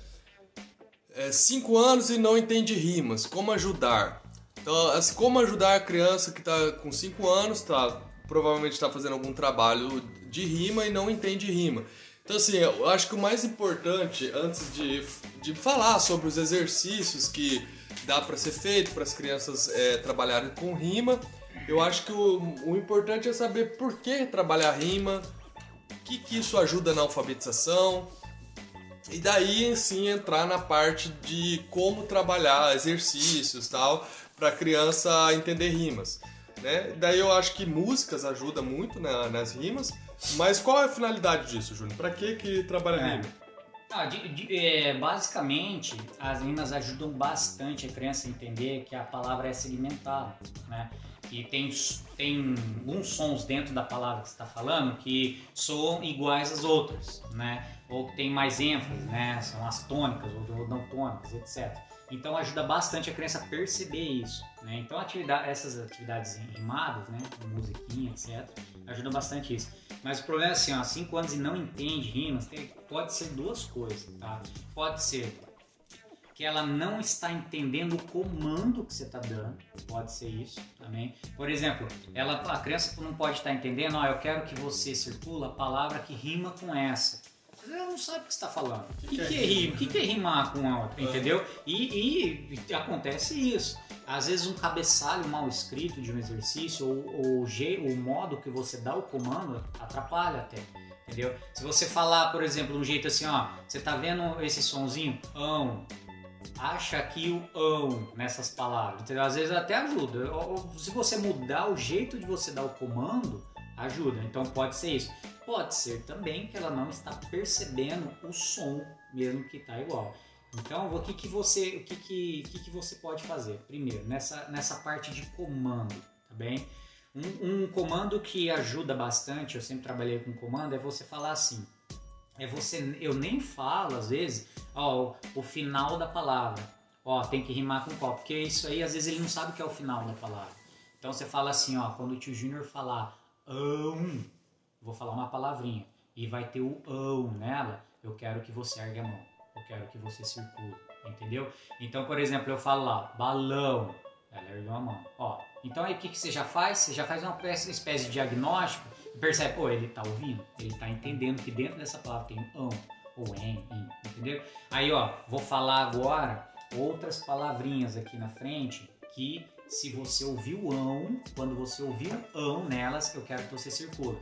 é cinco anos e não entende rimas. Como ajudar? Então, como ajudar a criança que está com 5 anos, tá, provavelmente está fazendo algum trabalho de rima e não entende rima. Então, assim, eu acho que o mais importante, antes de, de falar sobre os exercícios que dá para ser feito para as crianças é, trabalharem com rima, eu acho que o, o importante é saber por que trabalhar rima, o que, que isso ajuda na alfabetização, e daí sim entrar na parte de como trabalhar exercícios tal para a criança entender rimas, né? Daí eu acho que músicas ajudam muito na- nas rimas, mas qual é a finalidade disso, Júnior? Para que que trabalha É. rima? Ah, de- de- é, basicamente, as rimas ajudam bastante a criança a entender que a palavra é segmentada, né? Que tem, tem alguns sons dentro da palavra que você está falando que soam iguais às outras, né? Ou que tem mais ênfase, né? São as tônicas ou não tônicas, etc. Então ajuda bastante a criança a perceber isso, né? Então atividade, essas atividades rimadas, né? Musiquinha, etc. Ajudam bastante isso. Mas o problema é assim, ó, 5 anos e não entende rimas, tem- pode ser duas coisas, tá? Pode ser que ela não está entendendo o comando que você está dando, pode ser isso também. Por exemplo, ela, a criança não pode estar entendendo, ó, eu quero que você circula a palavra que rima com essa. Ela não sabe o que você está falando. O que, que é que é rima? O que, é rimar com a outra? Entendeu? E, e acontece isso. Às vezes um cabeçalho mal escrito de um exercício ou, ou o, modo que você dá o comando atrapalha até. Entendeu? Se você falar, por exemplo, um jeito assim, ó, você tá vendo esse sonzinho? Ão. Acha aqui o ão nessas palavras. Entendeu? Às vezes até ajuda. Se você mudar o jeito de você dar o comando, ajuda. Então pode ser isso. Pode ser também que ela não está percebendo o som mesmo que está igual. Então, o que, que você, o que, que, que, que você pode fazer? Primeiro, nessa, nessa parte de comando, tá bem? Um, um comando que ajuda bastante, eu sempre trabalhei com comando, é você falar assim. É você, eu nem falo às vezes, ó, o final da palavra. Ó, tem que rimar com qual? Porque isso aí às vezes ele não sabe o que é o final da palavra. Então você fala assim, ó, quando o tio Júnior falar ão, vou falar uma palavrinha e vai ter o ão nela, eu quero que você ergue a mão. Eu quero que você circule, entendeu? Então, por exemplo, eu falo lá, balão, ela ergueu a mão. Ó, então aí o que, que você já faz? Você já faz uma espécie de diagnóstico e percebe, pô, ele tá ouvindo, ele tá entendendo que dentro dessa palavra tem ão ou em, em, entendeu? Aí, ó, vou falar agora outras palavrinhas aqui na frente que se você ouvir o ão, quando você ouvir o ão nelas, eu quero que você circule.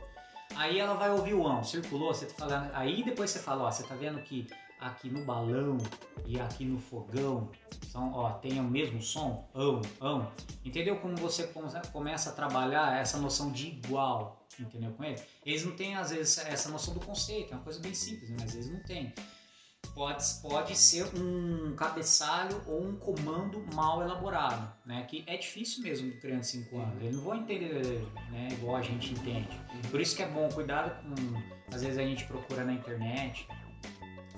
Aí ela vai ouvir o ão, circulou, você aí depois você fala, ó, você tá vendo que aqui no balão e aqui no fogão são, ó, tem o mesmo som, ão, ão. Entendeu como você começa a trabalhar essa noção de igual, entendeu com ele? Eles não têm às vezes essa noção do conceito, é uma coisa bem simples, mas eles não têm. Pode, pode ser um cabeçalho ou um comando mal elaborado, né? Que é difícil mesmo de criança de 5 anos. Eles não vão entender né, igual a gente entende. Por isso que é bom cuidado com. Às vezes a gente procura na internet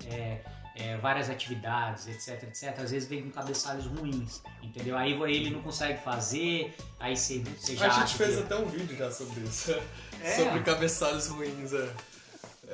é, é, várias atividades, etc, etc. Às vezes vem com cabeçalhos ruins, entendeu? Aí ele não consegue fazer, aí você, você já. A gente fez que... até um vídeo já sobre isso. É. sobre cabeçalhos ruins, é.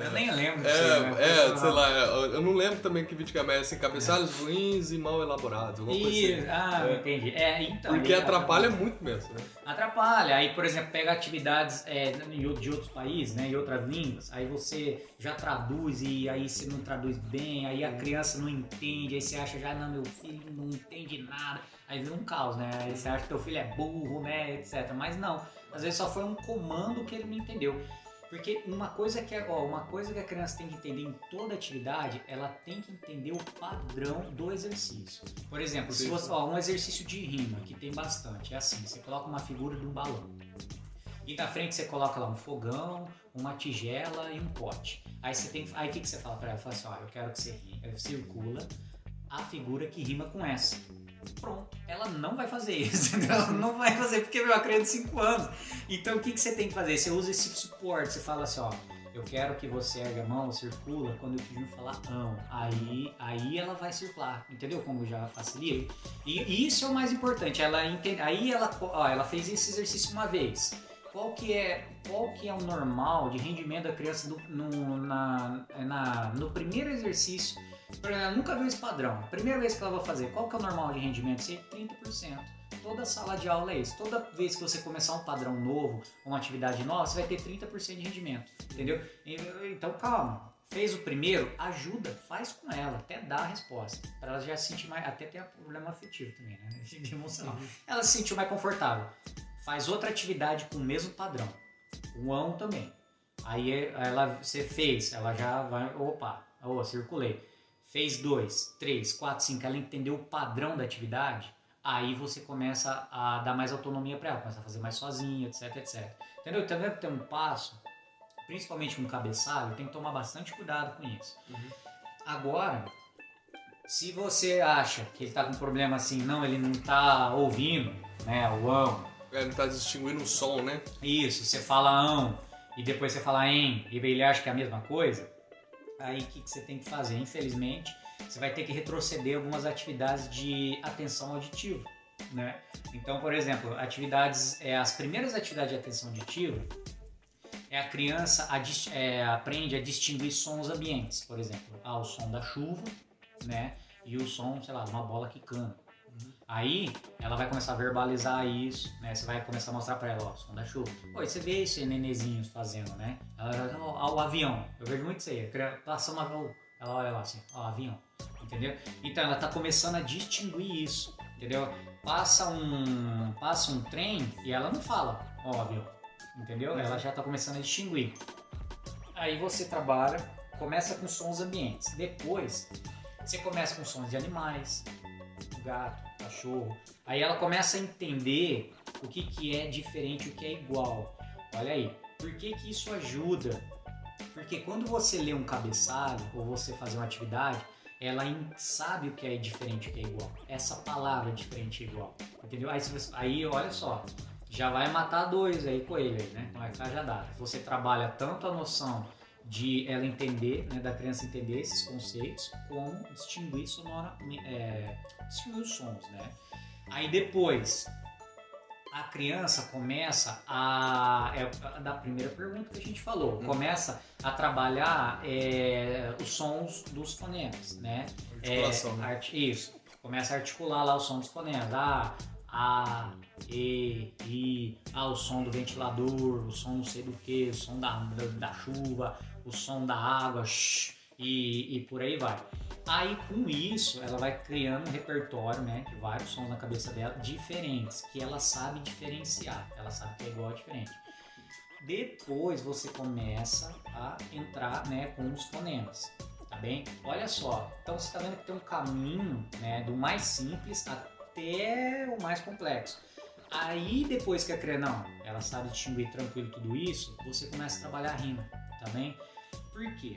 Eu nem lembro. É, sei, né? é sei lá, eu não lembro também que vídeo que é assim, cabeçalhos é. ruins e mal elaborados. Assim. Ah, é. entendi. É, então, Porque atrapalha muito mesmo, né? Atrapalha. Aí, por exemplo, pega atividades é, de outros países, né, em outras línguas, aí você já traduz e aí você não traduz bem, aí a criança não entende, aí você acha já, não, meu filho não entende nada. Aí vira um caos, né? Aí você acha que teu filho é burro, né, etc. Mas não, às vezes só foi um comando que ele não entendeu. Porque uma coisa que ó, uma coisa que a criança tem que entender em toda atividade, ela tem que entender o padrão do exercício. Por exemplo, Sim. se você, ó, um exercício de rima que tem bastante, é assim, você coloca uma figura de um balão. E na frente você coloca lá um fogão, uma tigela e um pote. Aí você tem, aí o que, que você fala para ela? Fala assim, ó, eu quero que você circula a figura que rima com essa pronto, ela não vai fazer isso, ela não vai fazer porque eu acredito 5 anos. Então o que, que você tem que fazer? Você usa esse suporte, você fala assim, ó, eu quero que você ergue a mão, circula quando eu pedir falar não. Aí, aí ela vai circular, entendeu? Como já facilita. E isso é o mais importante. Ela entende, aí ela, ó, ela fez esse exercício uma vez. Qual que é, qual que é o normal de rendimento da criança do, no, na, na, no primeiro exercício ela nunca viu esse padrão. Primeira vez que ela vai fazer, qual que é o normal de rendimento? Ser 30%. Toda sala de aula é isso. Toda vez que você começar um padrão novo, uma atividade nova, você vai ter 30% de rendimento. Entendeu? Então calma. Fez o primeiro, ajuda, faz com ela, até dar a resposta. Para ela já se sentir mais. Até tem problema afetivo também, né? De emocional. Ela se sentiu mais confortável. Faz outra atividade com o mesmo padrão. O ão também. Aí ela, você fez, ela já vai. Opa, oh, circulei fez dois, três, quatro, cinco, ela entendeu o padrão da atividade, aí você começa a dar mais autonomia para ela, começa a fazer mais sozinha, etc, etc. Entendeu? Então, deve ter um passo, principalmente no cabeçalho, tem que tomar bastante cuidado com isso. Uhum. Agora, se você acha que ele está com problema assim, não, ele não está ouvindo, né, o ão. É, ele não está distinguindo o som, né? Isso, você fala ão e depois você fala em e ele acha que é a mesma coisa, aí o que, que você tem que fazer? Infelizmente, você vai ter que retroceder algumas atividades de atenção auditiva. Né? Então, por exemplo, atividades, é, as primeiras atividades de atenção auditiva é a criança a, é, aprende a distinguir sons ambientes, por exemplo, ah, o som da chuva, né, e o som, sei lá, de uma bola quicando. Aí ela vai começar a verbalizar isso, né? Você vai começar a mostrar pra ela, ó, som chuva. Pô, você vê esse nenezinhos fazendo, né? Ela vai, o avião. Eu vejo muito isso aí. Passa uma. Ela olha lá assim, ó, avião. Entendeu? Então ela tá começando a distinguir isso, entendeu? Passa um, passa um trem e ela não fala, ó, avião. Entendeu? Ela já tá começando a distinguir. Aí você trabalha, começa com sons ambientes. Depois, você começa com sons de animais, gato, cachorro. Aí ela começa a entender o que, que é diferente, o que é igual. Olha aí, por que, que isso ajuda? Porque quando você lê um cabeçalho ou você fazer uma atividade, ela sabe o que é diferente o que é igual. Essa palavra é diferente e igual. Entendeu? Aí, você, aí olha só, já vai matar dois aí coelho né? Vai ficar já dá. Você trabalha tanto a noção de ela entender, né, da criança entender esses conceitos, como distinguir sonora, é, distinguir os sons, né? Aí depois a criança começa a é da primeira pergunta que a gente falou, hum. começa a trabalhar é, os sons dos fonemas, né? Articulação, é, né? Art, isso, começa a articular lá o som dos fonemas, ah, a, E, I, ah, o som do ventilador, o som não sei do que, o som da, da, da chuva, o som da água, shh, e, e por aí vai. Aí com isso ela vai criando um repertório, né, de vários sons na cabeça dela diferentes, que ela sabe diferenciar, ela sabe que é igual a diferente. Depois você começa a entrar, né, com os fonemas, tá bem? Olha só, então você está vendo que tem um caminho, né, do mais simples até o mais complexo. Aí depois que a criança, não, ela sabe distinguir tranquilo tudo isso, você começa a trabalhar rima, tá bem? Por quê?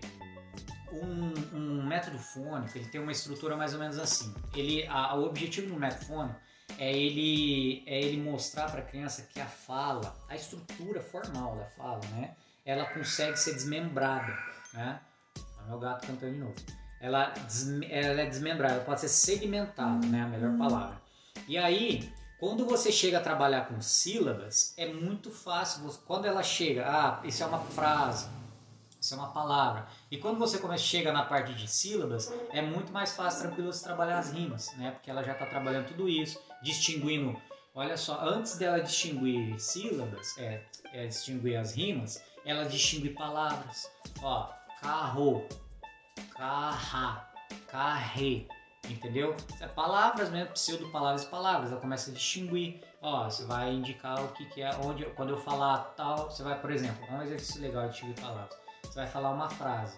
Um, um, método fônico ele tem uma estrutura mais ou menos assim. Ele, a, o objetivo do método fônico é ele, é ele mostrar para a criança que a fala, a estrutura formal da fala, né, ela consegue ser desmembrada, né? O meu gato cantando de novo. Ela, ela é desmembrada, ela pode ser segmentada, né, a melhor palavra. E aí, quando você chega a trabalhar com sílabas, é muito fácil. Quando ela chega, ah, isso é uma frase, isso é uma palavra. E quando você começa, chega na parte de sílabas, é muito mais fácil, tranquilo, você trabalhar as rimas, né? Porque ela já está trabalhando tudo isso, distinguindo. Olha só, antes dela distinguir sílabas, é, é distinguir as rimas, ela distingue palavras. Ó, carro, carra, carre, entendeu? É palavras mesmo, pseudo-palavras e palavras, ela começa a distinguir. Ó, você vai indicar o que, que é, onde, quando eu falar tal, você vai, por exemplo, um exercício legal de distinguir palavras você vai falar uma frase.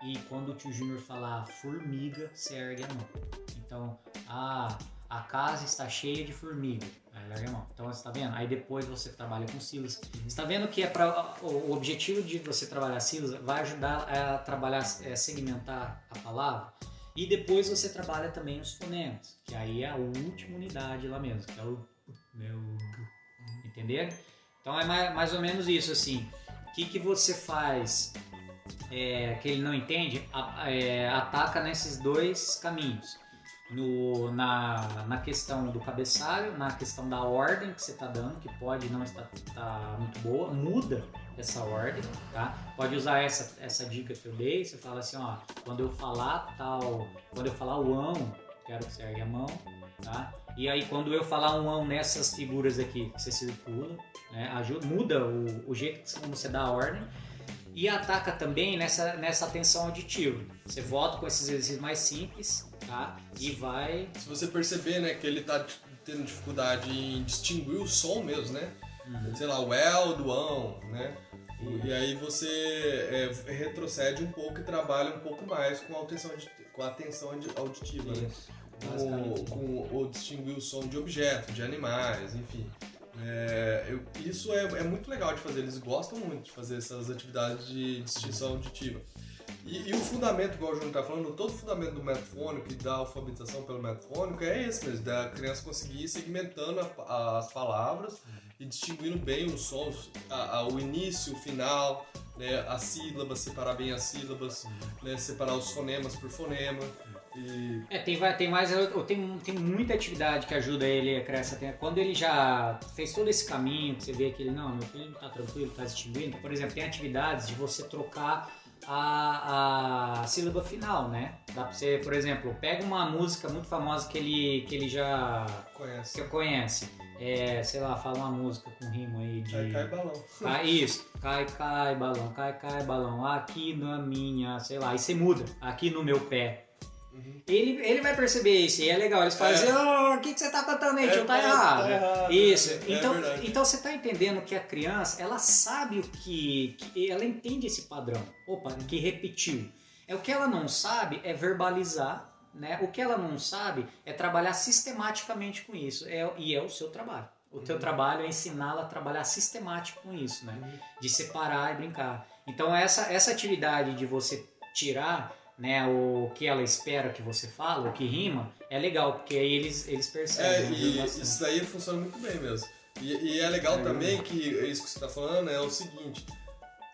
E quando o tio Júnior falar formiga, você ergue a mão. Então, ah, a casa está cheia de formiga. Aí ergue a mão. Então, você está vendo? Aí depois você trabalha com sílabas. Você está vendo que é para o objetivo de você trabalhar sílabas vai ajudar a trabalhar, é, segmentar a palavra. E depois você trabalha também os fonemas, que aí é a última unidade lá mesmo, que é o meu. Entenderam? Então é mais, mais ou menos isso assim. O que, que você faz é, que ele não entende? A, é, ataca nesses dois caminhos. No, na, na questão do cabeçalho, na questão da ordem que você está dando, que pode não estar tá muito boa, muda essa ordem, tá? Pode usar essa, essa dica que eu dei, você fala assim, ó, quando eu falar tal, quando eu falar o ão, quero que você ergue a mão, tá? E aí quando eu falar um ão nessas figuras aqui, você circula, né? Ajuda, muda o, o jeito como você dá a ordem e ataca também nessa, nessa atenção auditiva. Você volta com esses exercícios mais simples, tá? E vai. Se você perceber, né, que ele tá tendo dificuldade em distinguir o som mesmo, né? Uhum. Sei lá, o L do ão, né? E aí você é, retrocede um pouco e trabalha um pouco mais com a atenção, com a atenção auditiva, né? Com, com o distinguir o som de objetos, de animais, enfim. É, eu, isso é, é, muito legal de fazer, eles gostam muito de fazer essas atividades de distinção auditiva. E, e o fundamento, igual o Júnior está falando, todo o fundamento do metafônico e da alfabetização pelo metafônico é esse mesmo, da criança conseguir ir segmentando a, as palavras e distinguindo bem os sons, a, a, o início, o final, né, as sílabas, separar bem as sílabas, né, separar os fonemas por fonema. E... É, tem, tem mais. Tem, tem muita atividade que ajuda ele a essa Quando ele já fez todo esse caminho, você vê que ele, não, meu filho tá tranquilo, tá distinguindo. Por exemplo, tem atividades de você trocar a, a sílaba final, né? Dá pra você, por exemplo, pega uma música muito famosa que ele, que ele já conhece. Que conhece. É, sei lá, fala uma música com rima aí de. Cai, cai, balão. Ah, isso. Cai, cai, balão, cai, cai, balão. Aqui na minha, sei lá. Aí você muda. Aqui no meu pé. Uhum. Ele, ele vai perceber isso, e é legal. Eles falam é. assim: oh, o que, que você tá cantando aí, é, tio? Tá, tá errado. Tá errado. Isso. É, então, então você tá entendendo que a criança, ela sabe o que, que. Ela entende esse padrão. Opa, que repetiu. É o que ela não sabe é verbalizar. Né? O que ela não sabe é trabalhar sistematicamente com isso. É, e é o seu trabalho. O teu uhum. trabalho é ensiná-la a trabalhar sistemático com isso, né? Uhum. De separar e brincar. Então essa, essa atividade de você tirar né, o que ela espera que você fala, o que rima, é legal, porque aí eles, eles percebem. É, e isso daí funciona muito bem mesmo. E, e é legal é, também que isso que você está falando é o seguinte,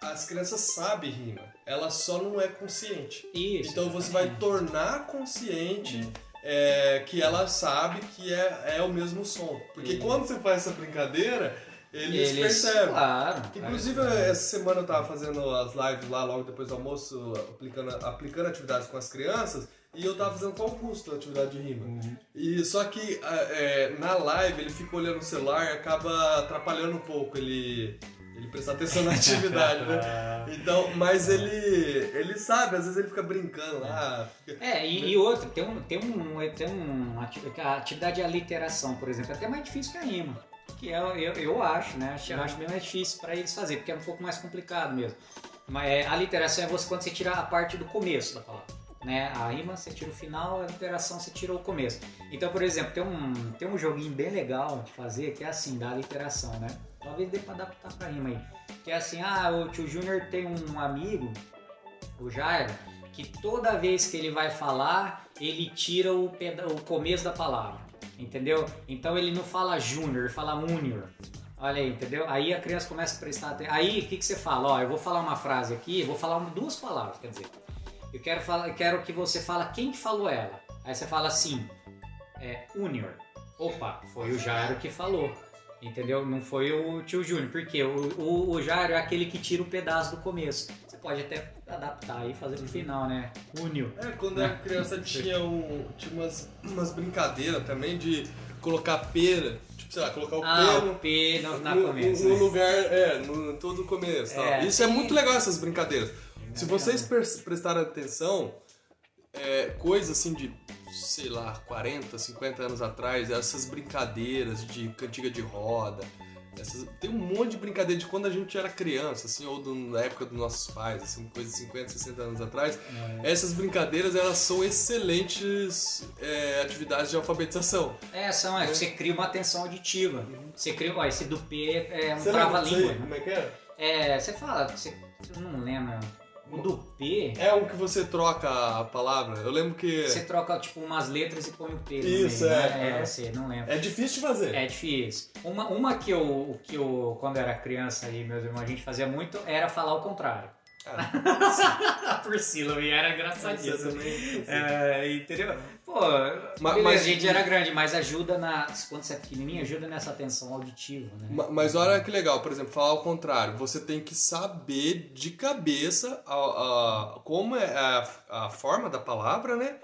as crianças sabem rima, ela só não é consciente. Isso, então você vai tornar consciente hum. é, que ela sabe que é, é o mesmo som. Porque quando você faz essa brincadeira, eles, eles percebem. Claro. Inclusive, essa semana eu tava fazendo as lives lá logo depois do almoço, aplicando, aplicando atividades com as crianças. E eu tava fazendo com o Augusto a atividade de rima. Uhum. E só que é, na live ele fica olhando o celular e acaba atrapalhando um pouco ele ele prestar atenção na atividade, né? Então, mas ele ele sabe, às vezes ele fica brincando lá. Fica... É, e, e outro, tem um, tem um, tem um a atividade de aliteração, por exemplo, é até mais difícil que a rima. Que é, eu, eu acho, né? Acho, acho bem mais difícil para eles fazer, porque é um pouco mais complicado mesmo. Mas é, a literação é você quando você tira a parte do começo da palavra. Né? A rima você tira o final, a literação você tira o começo. Então, por exemplo, tem um, tem um joguinho bem legal de fazer que é assim, da literação, né? Talvez dê pra adaptar pra rima aí. Que é assim, ah, o tio Júnior tem um amigo, o Jairo, que toda vez que ele vai falar, ele tira o, o começo da palavra. Entendeu? Então ele não fala Júnior, ele fala Junior. Olha aí, entendeu? Aí a criança começa a prestar atenção. Aí o que, que você fala? Ó, eu vou falar uma frase aqui, vou falar duas palavras, quer dizer. Eu quero, falar, eu quero que você fala quem que falou ela. Aí você fala assim, é, Junior. Opa, foi o Jairo que falou. Entendeu? Não foi o tio Júnior, porque o, o, o Jairo é aquele que tira o um pedaço do começo. Pode até adaptar e fazer no final, né? Unio. É, quando a criança tinha, um, tinha umas, umas brincadeiras também de colocar pera, tipo, sei lá, colocar o ah, P, no, no, na no, começo, no né? lugar, é, no todo o começo. É. Isso é muito legal, essas brincadeiras. É Se vocês prestarem atenção, é, coisa assim de, sei lá, 40, 50 anos atrás, essas brincadeiras de cantiga de roda, essas, tem um monte de brincadeira de quando a gente era criança, assim, ou do, na época dos nossos pais, assim, coisa de 50, 60 anos atrás. É. Essas brincadeiras, elas são excelentes é, atividades de alfabetização. É, são, é, você cria uma atenção auditiva. Você cria, ó, esse do P é um lembra trava-língua. né? Como é que é? É, você fala, você, eu não lembro. O do P, É um que você troca a palavra. Eu lembro que. você troca tipo umas letras e põe o P Isso, meio, é. né? É, você não lembra. É difícil de fazer. É difícil. Uma, uma que, eu, que eu, quando era criança e meus irmãos, a gente fazia muito era falar o contrário. Ah, A Priscila, e era engraçadíssimo. também. É, entendeu? Pô, Ma- beleza, mas- a gente era grande, mas ajuda na. Quando você é pequenininho, ajuda nessa atenção auditiva, né? Ma- Mas olha que legal, por exemplo, falar ao contrário. Você tem que saber de cabeça a, a- como é a, a forma da palavra, né?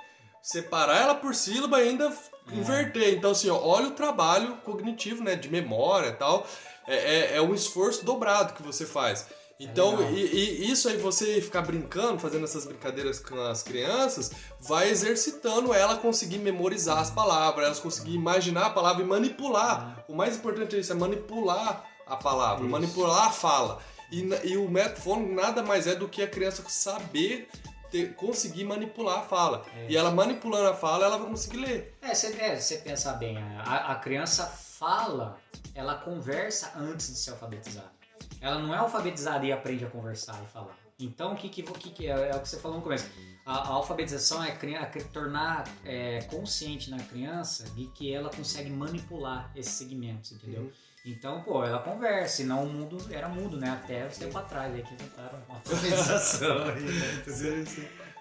Separar ela por sílaba e ainda É. inverter. Então, assim, ó, olha o trabalho cognitivo, né? De memória e tal. É, é, é um esforço dobrado que você faz. Então, legal. e, e isso aí, você ficar brincando, fazendo essas brincadeiras com as crianças, vai exercitando ela a conseguir memorizar as palavras, elas conseguir imaginar a palavra e manipular. O mais importante é isso, é manipular a palavra, Isso. manipular a fala. E, e o método fono nada mais é do que a criança saber ter- conseguir manipular a fala. É. E ela manipulando a fala, ela vai conseguir ler. É, você é, você pensar bem, a, a criança fala, ela conversa antes de ser alfabetizada. Ela não é alfabetizada e aprende a conversar e falar. Então, o que, que, o que, que é, é o que você falou no começo? A, a alfabetização é é tornar é, consciente na criança de que ela consegue manipular esses segmentos, entendeu? Uhum. Então, pô, ela conversa, senão o mundo era mudo, né? Até uns tempo atrás aí que inventaram a alfabetização. aí, né?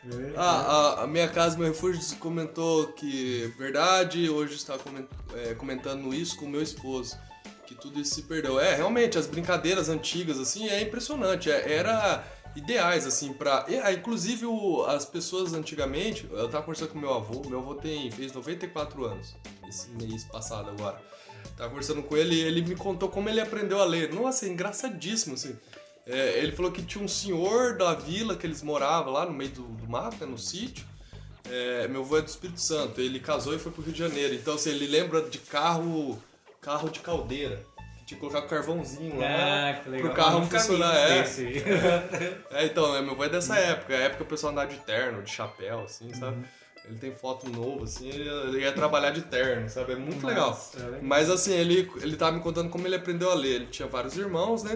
Entendeu? Ah, a, a Minha Casa Meu Refúgio comentou que, verdade, hoje está é, comentando isso com meu esposo, que tudo isso se perdeu. É, realmente, as brincadeiras antigas, assim, é impressionante. É, era ideais, assim, pra... ah, inclusive, o- as pessoas antigamente, eu tava conversando com meu avô, meu avô tem, fez 94 anos, esse mês passado agora. Tava conversando com ele e ele me contou como ele aprendeu a ler. Nossa, é engraçadíssimo, assim. É, ele falou que tinha um senhor da vila que eles moravam lá no meio do, do mato, né, no sítio. É, meu avô é do Espírito Santo, ele casou e foi pro Rio de Janeiro. Então, assim, ele lembra de carro carro de caldeira. Que tinha que colocar carvãozinho lá. Ah, que legal. Pro carro funcionar, é. É, então, é, meu avô é dessa época. A época que o pessoal andava de terno, de chapéu, assim, sabe? Uhum. Ele tem foto novo, assim, ele ia, ele ia trabalhar de terno, sabe? É muito legal. Nossa, legal. Mas assim, ele, ele tava me contando como ele aprendeu a ler. Ele tinha vários irmãos, né?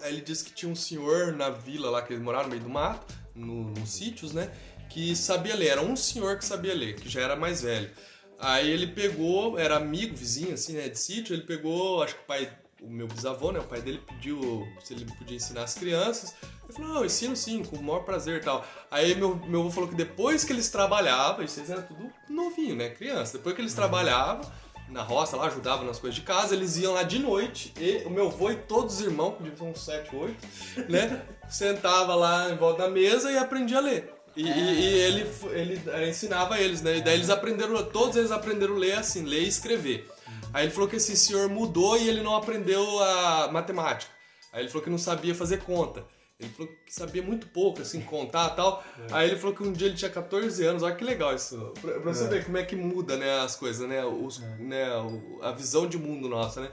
Aí ele disse que tinha um senhor na vila lá, que eles moraram no meio do mato, no- nos sítios, né? Que sabia ler. Era um senhor que sabia ler, que já era mais velho. Aí ele pegou, era amigo, vizinho, assim, né? De sítio. Ele pegou, acho que o pai, o meu bisavô, né? O pai dele pediu se ele podia ensinar as crianças. Ele falou, não, ensino sim, com o maior prazer e tal. Aí meu, meu avô falou que depois que eles trabalhavam, isso eles eram tudo novinho, né? Criança. Depois que eles trabalhavam, na roça lá, ajudavam nas coisas de casa, eles iam lá de noite, e o meu avô e todos os irmãos, que deviam ser uns 7, 8, né? Sentava lá em volta da mesa e aprendia a ler. E, e- e ele, ele eh, ensinava eles, né? E daí eles aprenderam, todos eles aprenderam a ler assim, ler e escrever. Aí ele falou que esse senhor mudou e ele não aprendeu a matemática. Aí ele falou que não sabia fazer conta. Ele falou que sabia muito pouco, assim, contar e tal. É. Aí ele falou que um dia ele tinha 14 anos. Olha que legal isso. Pra, pra você é. ver como é que muda, né, as coisas, né? Os, é. né a visão de mundo nossa, né?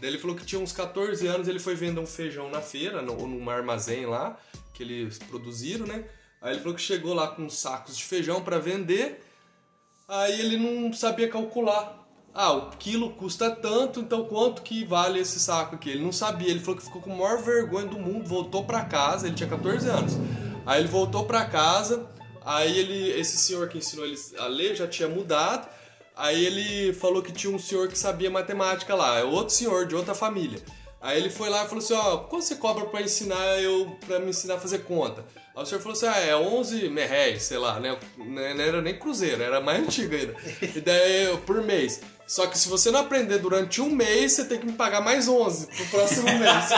Daí ele falou que tinha uns 14 anos, ele foi vender um feijão na feira, no, num armazém lá, que eles produziram, né? Aí ele falou que chegou lá com sacos de feijão para vender. Aí ele não sabia calcular ah, o quilo custa tanto, então quanto que vale esse saco aqui? Ele não sabia, ele falou que ficou com a maior vergonha do mundo, voltou para casa, ele tinha 14 anos. Aí ele voltou para casa, aí ele, esse senhor que ensinou ele a ler já tinha mudado, aí ele falou que tinha um senhor que sabia matemática lá, é outro senhor de outra família. Aí ele foi lá e falou assim, ó, quanto você cobra para ensinar eu, para me ensinar a fazer conta? Aí o senhor falou assim, ah, é 11 merréis, sei lá, né? Não era nem cruzeiro, era mais antigo ainda. E daí, por mês. Só que se você não aprender durante um mês, você tem que me pagar mais 11 pro próximo mês.